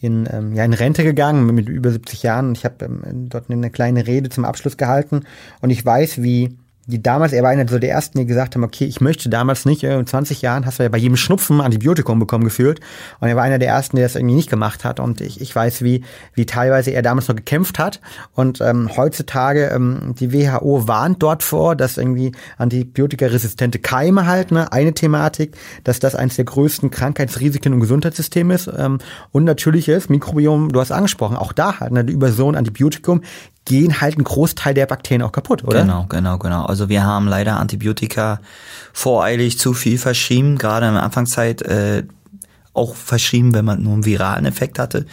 in, ähm, ja, in Rente gegangen mit über 70 Jahren ich habe ähm, dort eine kleine Rede zum Abschluss gehalten und ich weiß, wie die damals, er war einer so der ersten, die gesagt haben, okay, ich möchte damals nicht, in 20 Jahren hast du ja bei jedem Schnupfen Antibiotikum bekommen gefühlt. Und er war einer der ersten, der das irgendwie nicht gemacht hat. Und ich, ich weiß, wie, wie teilweise er damals noch gekämpft hat. Und ähm, heutzutage, ähm, die WHO warnt dort vor, dass irgendwie antibiotikaresistente Keime halt, ne, eine Thematik, dass das eines der größten Krankheitsrisiken im Gesundheitssystem ist. Ähm, und natürlich ist Mikrobiom, du hast angesprochen, auch da halt, ne, über so ein Antibiotikum gehen halt ein Großteil der Bakterien auch kaputt, oder? Genau, genau, genau. Also wir haben leider Antibiotika voreilig zu viel verschrieben, gerade in der Anfangszeit äh, auch verschrieben, wenn man nur einen viralen Effekt hatte.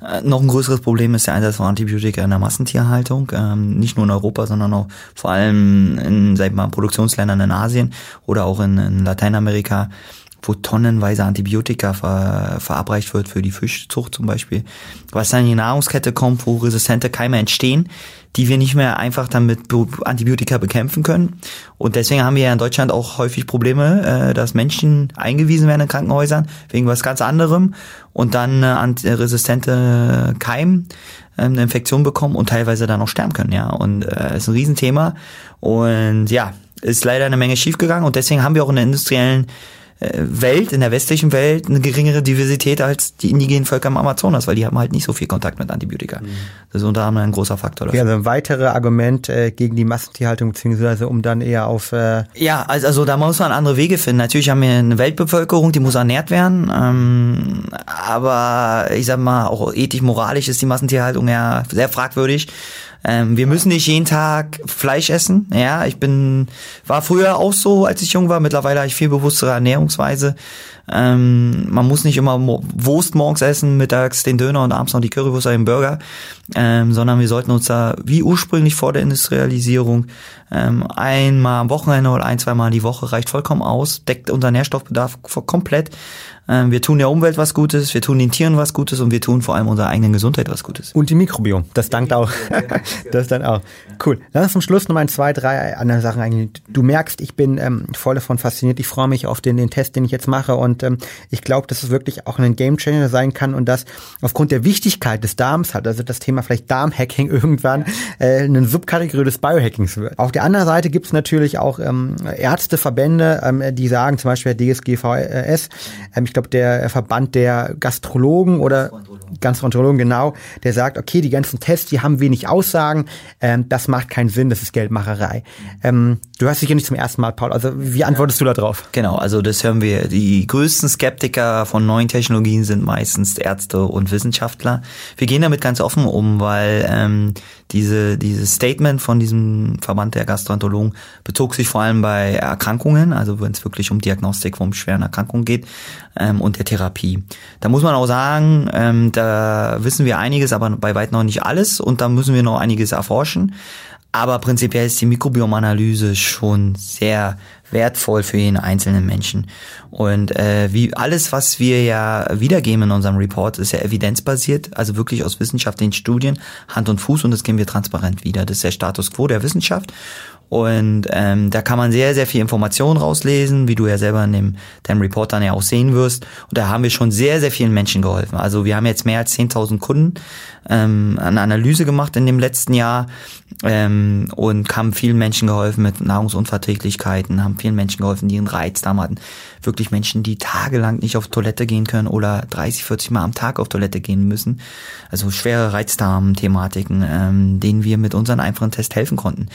Äh, noch ein größeres Problem ist der Einsatz von Antibiotika in der Massentierhaltung, ähm, nicht nur in Europa, sondern auch vor allem in, sag ich mal, Produktionsländern in Asien oder auch in, in Lateinamerika wo tonnenweise Antibiotika ver, verabreicht wird für die Fischzucht zum Beispiel, was dann in die Nahrungskette kommt, wo resistente Keime entstehen, die wir nicht mehr einfach dann mit Antibiotika bekämpfen können. Und deswegen haben wir ja in Deutschland auch häufig Probleme, äh, dass Menschen eingewiesen werden in Krankenhäusern wegen was ganz anderem und dann äh, resistente Keim ähm, eine Infektion bekommen und teilweise dann auch sterben können, ja. Und äh, ist ein Riesenthema. Und ja, ist leider eine Menge schiefgegangen und deswegen haben wir auch in der industriellen äh, Welt, in der westlichen Welt, eine geringere Diversität als die indigenen Völker im Amazonas, weil die haben halt nicht so viel Kontakt mit Antibiotika. Mhm. Das ist unter anderem ein großer Faktor dafür. Ja, also ein weiteres Argument äh, gegen die Massentierhaltung, beziehungsweise um dann eher auf... Äh ja, also, also da muss man andere Wege finden. Natürlich haben wir eine Weltbevölkerung, die muss ernährt werden, ähm, aber ich sag mal, auch ethisch, moralisch ist die Massentierhaltung ja sehr fragwürdig. Ähm, wir müssen nicht jeden Tag Fleisch essen. Ja, ich bin, war früher auch so, als ich jung war. Mittlerweile habe ich viel bewusstere Ernährungsweise. Ähm, man muss nicht immer Wurst morgens essen, mittags den Döner und abends noch die Currywurst oder den Burger, ähm, sondern wir sollten uns da wie ursprünglich vor der Industrialisierung ähm, einmal am Wochenende oder ein, zweimal die Woche reicht vollkommen aus, deckt unser Nährstoffbedarf komplett. Ähm, wir tun der Umwelt was Gutes, wir tun den Tieren was Gutes und wir tun vor allem unserer eigenen Gesundheit was Gutes. Und die Mikrobiom, das dankt auch. das dann auch. Cool. Lass uns zum Schluss noch mal zwei, drei andere Sachen eingehen. Du merkst, ich bin ähm, voll davon fasziniert. Ich freue mich auf den, den Test, den ich jetzt mache und ähm, ich glaube, dass es wirklich auch ein Gamechanger sein kann und dass aufgrund der Wichtigkeit des Darms hat, also das Thema vielleicht Darmhacking irgendwann äh, eine Subkategorie des Biohackings wird. Auf der anderen Seite gibt es natürlich auch ähm, Ärzteverbände, ähm, die sagen, zum Beispiel der DSGVS, ähm, ich glaube, der Verband der Gastrologen oder Gastroenterologen, genau, der sagt, okay, die ganzen Tests, die haben wenig Aussagen, ähm, das macht keinen Sinn, das ist Geldmacherei. Ähm, du hast dich ja nicht zum ersten Mal, Paul, also wie antwortest du da drauf? Genau, also das hören wir. Die größten Skeptiker von neuen Technologien sind meistens Ärzte und Wissenschaftler. Wir gehen damit ganz offen um, weil ähm, diese, dieses Statement von diesem Verband der Gastroenterologen bezog sich vor allem bei Erkrankungen, also wenn es wirklich um Diagnostik von schweren Erkrankungen geht ähm, und der Therapie. Da muss man auch sagen, ähm, da wissen wir einiges, aber bei weitem noch nicht alles und da müssen wir noch einiges erforschen. Aber prinzipiell ist die Mikrobiomanalyse schon sehr wertvoll für jeden einzelnen Menschen. Und äh, wie alles, was wir ja wiedergeben in unserem Report, ist ja evidenzbasiert, also wirklich aus wissenschaftlichen Studien, Hand und Fuß und das geben wir transparent wieder. Das ist der Status quo der Wissenschaft. Und ähm, da kann man sehr, sehr viel Informationen rauslesen, wie du ja selber in dem, deinem Report dann ja auch sehen wirst. Und da haben wir schon sehr, sehr vielen Menschen geholfen. Also wir haben jetzt mehr als 10.000 Kunden ähm, eine Analyse gemacht in dem letzten Jahr ähm, und haben vielen Menschen geholfen mit Nahrungsunverträglichkeiten, haben vielen Menschen geholfen, die einen Reizdarm hatten. Wirklich Menschen, die tagelang nicht auf Toilette gehen können oder 30, 40 Mal am Tag auf Toilette gehen müssen. Also schwere Reizdarm-Thematiken, ähm, denen wir mit unseren einfachen Test helfen konnten.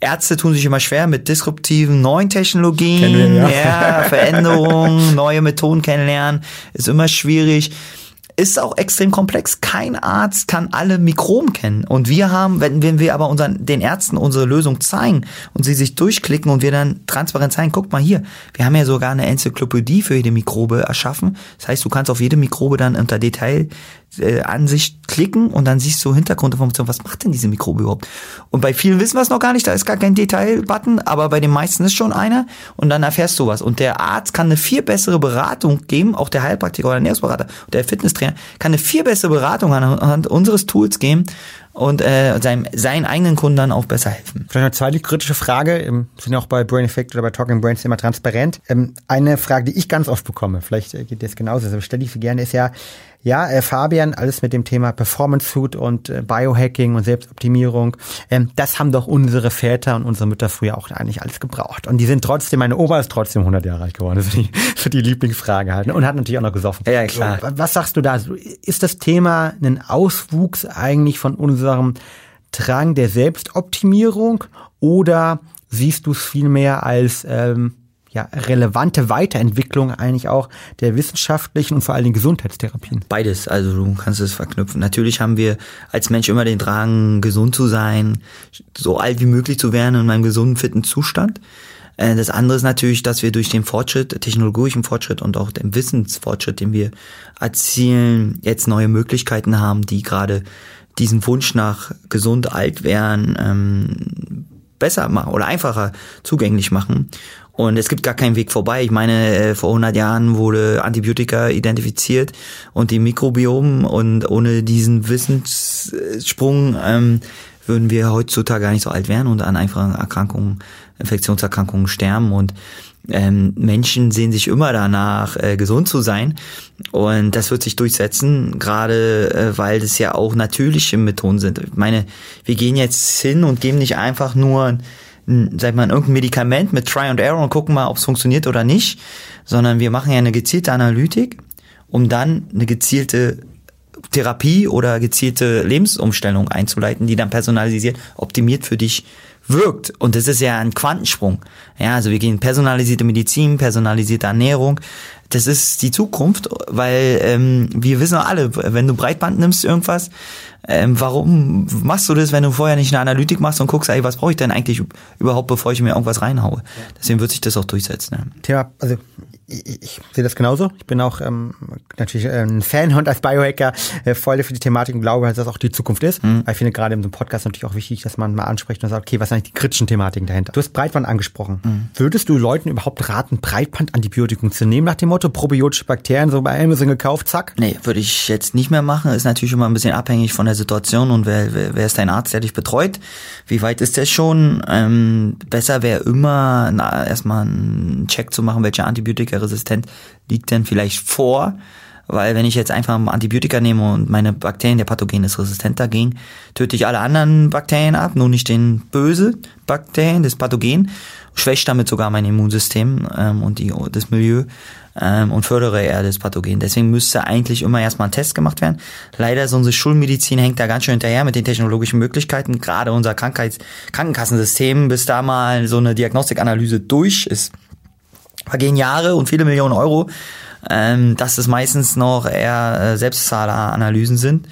Ärzte tun sich immer schwer mit disruptiven neuen Technologien, wir, ja. ja, Veränderungen, neue Methoden kennenlernen, ist immer schwierig ist auch extrem komplex. Kein Arzt kann alle Mikroben kennen. Und wir haben, wenn, wenn wir aber unseren, den Ärzten unsere Lösung zeigen und sie sich durchklicken und wir dann transparent zeigen, guck mal hier, wir haben ja sogar eine Enzyklopädie für jede Mikrobe erschaffen. Das heißt, du kannst auf jede Mikrobe dann unter Detail äh, Ansicht klicken und dann siehst du Hintergrundinformationen, was macht denn diese Mikrobe überhaupt? Und bei vielen wissen wir es noch gar nicht, da ist gar kein Detail-Button, aber bei den meisten ist schon einer und dann erfährst du was. Und der Arzt kann eine viel bessere Beratung geben, auch der Heilpraktiker oder der Ernährungsberater, der Fitnesstrainer kann eine viel bessere Beratung anhand unseres Tools geben und äh, seinem, seinen eigenen Kunden dann auch besser helfen. Vielleicht eine zweite kritische Frage, ähm, sind ja auch bei Brain Effect oder bei Talking Brains immer transparent. Ähm, eine Frage, die ich ganz oft bekomme, vielleicht äh, geht das genauso, aber stelle ich sie gerne, ist ja, ja, äh, Fabian, alles mit dem Thema Performance Food und äh, Biohacking und Selbstoptimierung, ähm, das haben doch unsere Väter und unsere Mütter früher auch eigentlich alles gebraucht. Und die sind trotzdem, meine Oma ist trotzdem 100 Jahre alt geworden, das ist die, für die Lieblingsfrage halt. Und hat natürlich auch noch gesoffen. Ja, klar. Was sagst du da? Ist das Thema ein Auswuchs eigentlich von unserem Drang der Selbstoptimierung oder siehst du es vielmehr als ähm, ja, relevante Weiterentwicklung eigentlich auch der wissenschaftlichen und vor allen Dingen Gesundheitstherapien? Beides, also du kannst es verknüpfen. Natürlich haben wir als Mensch immer den Drang, gesund zu sein, so alt wie möglich zu werden in einem gesunden, fitten Zustand. Äh, das andere ist natürlich, dass wir durch den Fortschritt, technologischen Fortschritt und auch den Wissensfortschritt, den wir erzielen, jetzt neue Möglichkeiten haben, die gerade diesen Wunsch nach gesund alt werden ähm, besser machen oder einfacher zugänglich machen. Und es gibt gar keinen Weg vorbei. Ich meine, äh, vor 100 Jahren wurde Antibiotika identifiziert und die Mikrobiom und ohne diesen Wissenssprung ähm, würden wir heutzutage gar nicht so alt werden und an einfachen Erkrankungen, Infektionserkrankungen sterben und ähm, Menschen sehen sich immer danach, äh, gesund zu sein. Und das wird sich durchsetzen, gerade äh, weil das ja auch natürliche Methoden sind. Ich meine, wir gehen jetzt hin und geben nicht einfach nur sag mal, irgendein Medikament mit Try and Error und gucken mal, ob es funktioniert oder nicht, sondern wir machen ja eine gezielte Analytik, um dann eine gezielte Therapie oder gezielte Lebensumstellung einzuleiten, die dann personalisiert, optimiert für dich wirkt. Und das ist ja ein Quantensprung. Ja, also wir gehen personalisierte Medizin, personalisierte Ernährung. Das ist die Zukunft, weil ähm, wir wissen alle, wenn du Breitband nimmst irgendwas, ähm, warum machst du das, wenn du vorher nicht eine Analytik machst und guckst, ey, was brauche ich denn eigentlich überhaupt, bevor ich mir irgendwas reinhaue? Deswegen wird sich das auch durchsetzen. Ja. Thema, also ich, ich sehe das genauso. Ich bin auch ähm, natürlich äh, ein Fan und als Biohacker äh, voll für die Thematik und glaube, dass das auch die Zukunft ist. Mhm. Ich finde gerade in so einem Podcast natürlich auch wichtig, dass man mal anspricht und sagt, okay, was sind eigentlich die kritischen Thematiken dahinter? Du hast Breitband angesprochen. Mhm. Würdest du Leuten überhaupt raten, Breitband-Antibiotikum zu nehmen nach dem Motto probiotische Bakterien so bei Amazon gekauft, zack? Nee, würde ich jetzt nicht mehr machen. Ist natürlich immer ein bisschen abhängig von der Situation und wer, wer, wer ist dein Arzt, der dich betreut? Wie weit ist der schon? Ähm, besser wäre immer na, erstmal einen Check zu machen, welche Antibiotika resistent liegt denn vielleicht vor. weil wenn ich jetzt einfach ein Antibiotika nehme und meine Bakterien, der Pathogen ist resistent dagegen, töte ich alle anderen Bakterien ab, nur nicht den böse Bakterien, das Pathogen, schwächt damit sogar mein Immunsystem ähm, und die, das Milieu ähm, und fördere eher das Pathogen. Deswegen müsste eigentlich immer erstmal ein Test gemacht werden. Leider ist unsere Schulmedizin hängt da ganz schön hinterher mit den technologischen Möglichkeiten, gerade unser Krankheits Krankenkassensystem, bis da mal so eine Diagnostikanalyse durch ist. Vergehen Jahre und viele Millionen Euro, ähm, dass es meistens noch eher äh, Selbstzahleranalysen sind.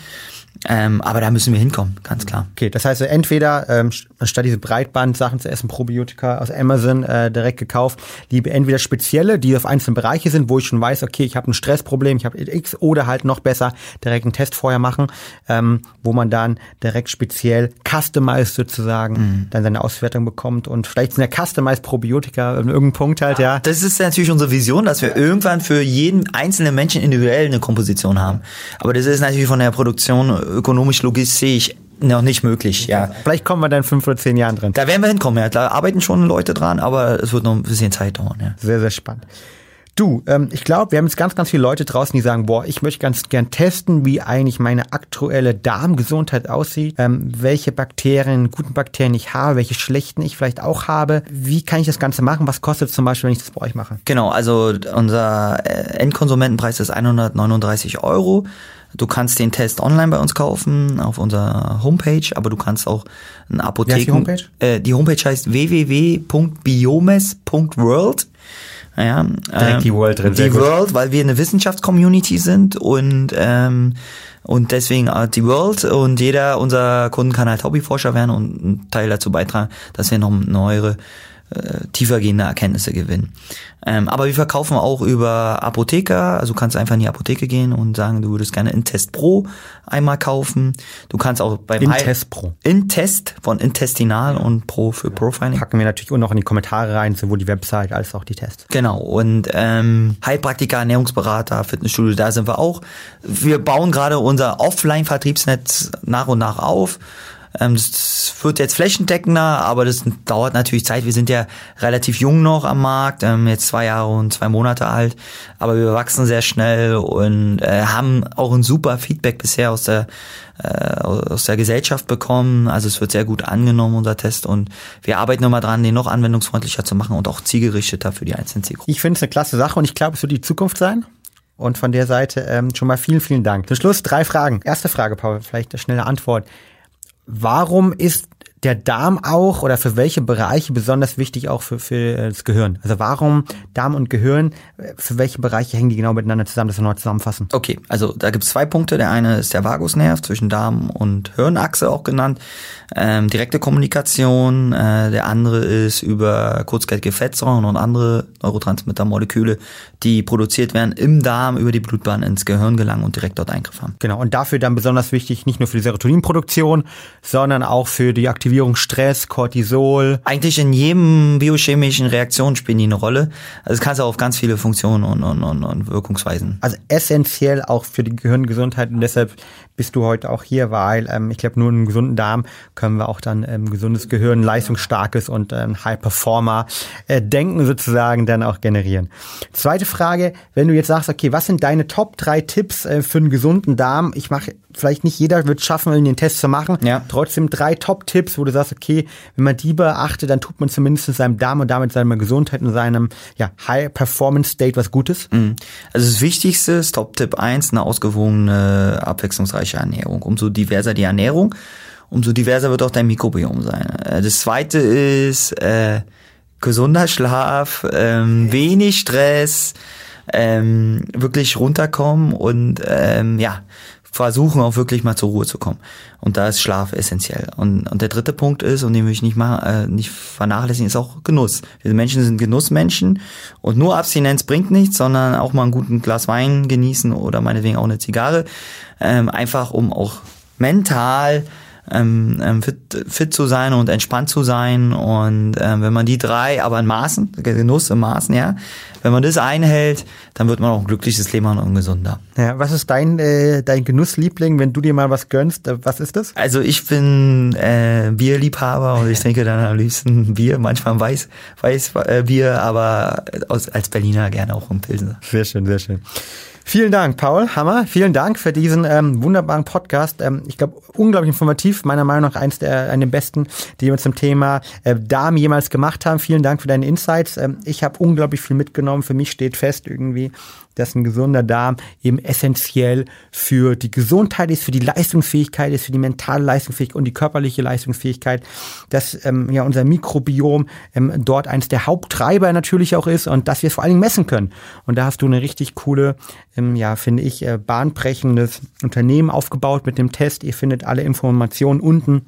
Ähm, aber da müssen wir hinkommen, ganz klar. Okay, das heißt, entweder ähm, statt diese Breitband-Sachen zu essen, Probiotika aus Amazon äh, direkt gekauft, liebe entweder spezielle, die auf einzelne Bereiche sind, wo ich schon weiß, okay, ich habe ein Stressproblem, ich habe X, oder halt noch besser direkt einen Test vorher machen, ähm, wo man dann direkt speziell customized sozusagen mhm. dann seine Auswertung bekommt und vielleicht sind ja customized Probiotika in irgendeinem Punkt halt, ja. Das ist natürlich unsere Vision, dass wir ja. irgendwann für jeden einzelnen Menschen individuell eine Komposition haben. Aber das ist natürlich von der Produktion ökonomisch, logistisch noch nicht möglich, ja. Vielleicht kommen wir dann in fünf oder zehn Jahren drin. Da werden wir hinkommen, ja. Da arbeiten schon Leute dran, aber es wird noch ein bisschen Zeit dauern, ja. Sehr, sehr spannend. Du, ähm, ich glaube, wir haben jetzt ganz, ganz viele Leute draußen, die sagen, boah, ich möchte ganz gern testen, wie eigentlich meine aktuelle Darmgesundheit aussieht, ähm, welche Bakterien, guten Bakterien ich habe, welche schlechten ich vielleicht auch habe. Wie kann ich das Ganze machen? Was kostet es zum Beispiel, wenn ich das bei euch mache? Genau, also unser äh, Endkonsumentenpreis ist 139 Euro. Du kannst den Test online bei uns kaufen auf unserer Homepage, aber du kannst auch ein Apotheken. Wie die Homepage? Äh, die Homepage heißt www.biomes.world. Ja, Direkt ähm, die World drin. Die World, weil wir eine Wissenschaftscommunity sind und ähm, und deswegen äh, die World und jeder unserer Kunden kann halt Hobbyforscher werden und einen Teil dazu beitragen, dass wir noch neuere äh, tiefergehende Erkenntnisse gewinnen. Ähm, aber wir verkaufen auch über Apotheker, also du kannst einfach in die Apotheke gehen und sagen, du würdest gerne Intest Pro einmal kaufen. Du kannst auch beim Intest Pro. Intest von Intestinal und Pro für Profiling. Packen wir natürlich auch noch in die Kommentare rein, sowohl die Website als auch die Tests. Genau. Und ähm, Heilpraktiker, Ernährungsberater, Fitnessstudio, da sind wir auch. Wir bauen gerade unser Offline-Vertriebsnetz nach und nach auf. Ähm, das wird jetzt flächendeckender, aber das dauert natürlich Zeit. Wir sind ja relativ jung noch am Markt, ähm, jetzt zwei Jahre und zwei Monate alt, aber wir wachsen sehr schnell und äh, haben auch ein super Feedback bisher aus der äh, aus der Gesellschaft bekommen. Also es wird sehr gut angenommen, unser Test. Und wir arbeiten immer dran, den noch anwendungsfreundlicher zu machen und auch zielgerichteter für die einzelnen Zielgruppen. Ich finde es eine klasse Sache und ich glaube, es wird die Zukunft sein. Und von der Seite ähm, schon mal vielen, vielen Dank. Zum Schluss drei Fragen. Erste Frage, Paul, vielleicht eine schnelle Antwort. Warum ist der Darm auch oder für welche Bereiche besonders wichtig auch für, für das Gehirn? Also warum Darm und Gehirn, für welche Bereiche hängen die genau miteinander zusammen, das wir noch zusammenfassen? Okay, also da gibt es zwei Punkte. Der eine ist der Vagusnerv zwischen Darm und Hirnachse auch genannt. Ähm, direkte Kommunikation. Äh, der andere ist über kurzkettige Fettsäuren und andere Neurotransmittermoleküle, die produziert werden im Darm über die Blutbahn ins Gehirn gelangen und direkt dort Eingriff haben. Genau, und dafür dann besonders wichtig, nicht nur für die Serotoninproduktion, sondern auch für die Aktivität Aktivierung Stress, Cortisol. Eigentlich in jedem biochemischen Reaktion spielen die eine Rolle. Also es kannst du auf ganz viele Funktionen und, und, und, und Wirkungsweisen. Also essentiell auch für die Gehirngesundheit und deshalb bist du heute auch hier, weil ähm, ich glaube, nur einen gesunden Darm können wir auch dann ähm, gesundes Gehirn, leistungsstarkes und ähm, High Performer äh, Denken sozusagen dann auch generieren. Zweite Frage, wenn du jetzt sagst, okay, was sind deine Top drei Tipps äh, für einen gesunden Darm? Ich mache vielleicht nicht jeder wird schaffen, den Test zu machen. Ja. Trotzdem drei Top-Tipps, wo du sagst, okay, wenn man die beachtet, dann tut man zumindest seinem Darm und damit seiner Gesundheit und seinem ja, High-Performance-State was Gutes. Mhm. Also das Wichtigste ist Top-Tipp 1, eine ausgewogene, abwechslungsreiche Ernährung. Umso diverser die Ernährung, umso diverser wird auch dein Mikrobiom sein. Äh, das zweite ist äh, gesunder Schlaf, ähm, wenig Stress, ähm, wirklich runterkommen und ähm, ja, versuchen auch wirklich mal zur Ruhe zu kommen. Und da ist Schlaf essentiell. Und, und der dritte Punkt ist, und den will ich nicht mal äh, nicht vernachlässigen, ist auch Genuss. Wir Menschen sind Genussmenschen und nur Abstinenz bringt nichts, sondern auch mal ein guten Glas Wein genießen oder meinetwegen auch eine Zigarre, ähm, einfach um auch mental ähm, ähm, fit, fit zu sein und entspannt zu sein. Und ähm, wenn man die drei, aber in Maßen, Genuss im Maßen, ja, wenn man das einhält, dann wird man auch ein glückliches Leben haben und gesunder. Ja, was ist dein, äh, dein Genussliebling, wenn du dir mal was gönnst? Äh, was ist das? Also ich bin äh, Bierliebhaber und ich trinke dann am liebsten Bier, manchmal Weiß, Weiß äh, Bier, aber aus, als Berliner gerne auch ein Pilsen. Sehr schön, sehr schön. Vielen Dank, Paul. Hammer. Vielen Dank für diesen ähm, wunderbaren Podcast. Ähm, ich glaube, unglaublich informativ. Meiner Meinung nach eins der, einer der besten, die wir zum Thema äh, Darm jemals gemacht haben. Vielen Dank für deine Insights. Ähm, ich habe unglaublich viel mitgenommen. Für mich steht fest irgendwie, dass ein gesunder Darm eben essentiell für die Gesundheit ist, für die Leistungsfähigkeit ist, für die mentale Leistungsfähigkeit und die körperliche Leistungsfähigkeit, dass ähm, ja unser Mikrobiom ähm, dort eines der Haupttreiber natürlich auch ist und dass wir es vor allen Dingen messen können. Und da hast du eine richtig coole, ähm, ja, finde ich, äh, bahnbrechendes Unternehmen aufgebaut mit dem Test. Ihr findet alle Informationen unten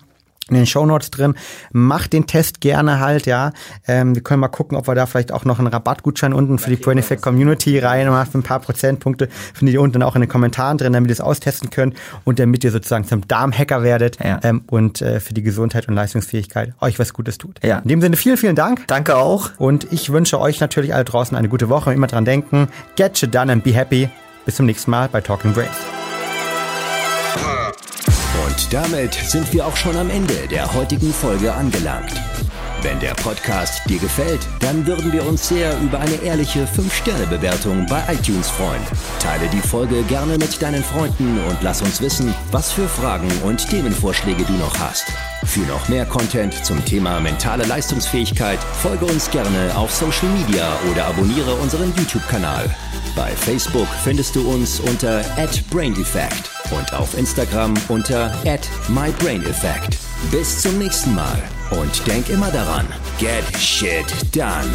in den Shownotes drin. Macht den Test gerne halt, ja. Ähm, wir können mal gucken, ob wir da vielleicht auch noch einen Rabattgutschein unten für die Brain Effect Community reinmachen, für ein paar Prozentpunkte. Findet ihr unten auch in den Kommentaren drin, damit ihr es austesten könnt und damit ihr sozusagen zum Darmhacker werdet ja. ähm, und äh, für die Gesundheit und Leistungsfähigkeit euch was Gutes tut. Ja. In dem Sinne vielen, vielen Dank. Danke auch. Und ich wünsche euch natürlich alle draußen eine gute Woche. Immer dran denken, get shit done and be happy. Bis zum nächsten Mal bei Talking Brains. Und damit sind wir auch schon am Ende der heutigen Folge angelangt. Wenn der Podcast dir gefällt, dann würden wir uns sehr über eine ehrliche 5-Sterne-Bewertung bei iTunes freuen. Teile die Folge gerne mit deinen Freunden und lass uns wissen, was für Fragen und Themenvorschläge du noch hast. Für noch mehr Content zum Thema mentale Leistungsfähigkeit folge uns gerne auf Social Media oder abonniere unseren YouTube-Kanal. Bei Facebook findest du uns unter @braineffect und auf Instagram unter @mybraineffect. Bis zum nächsten Mal und denk immer daran, get shit done.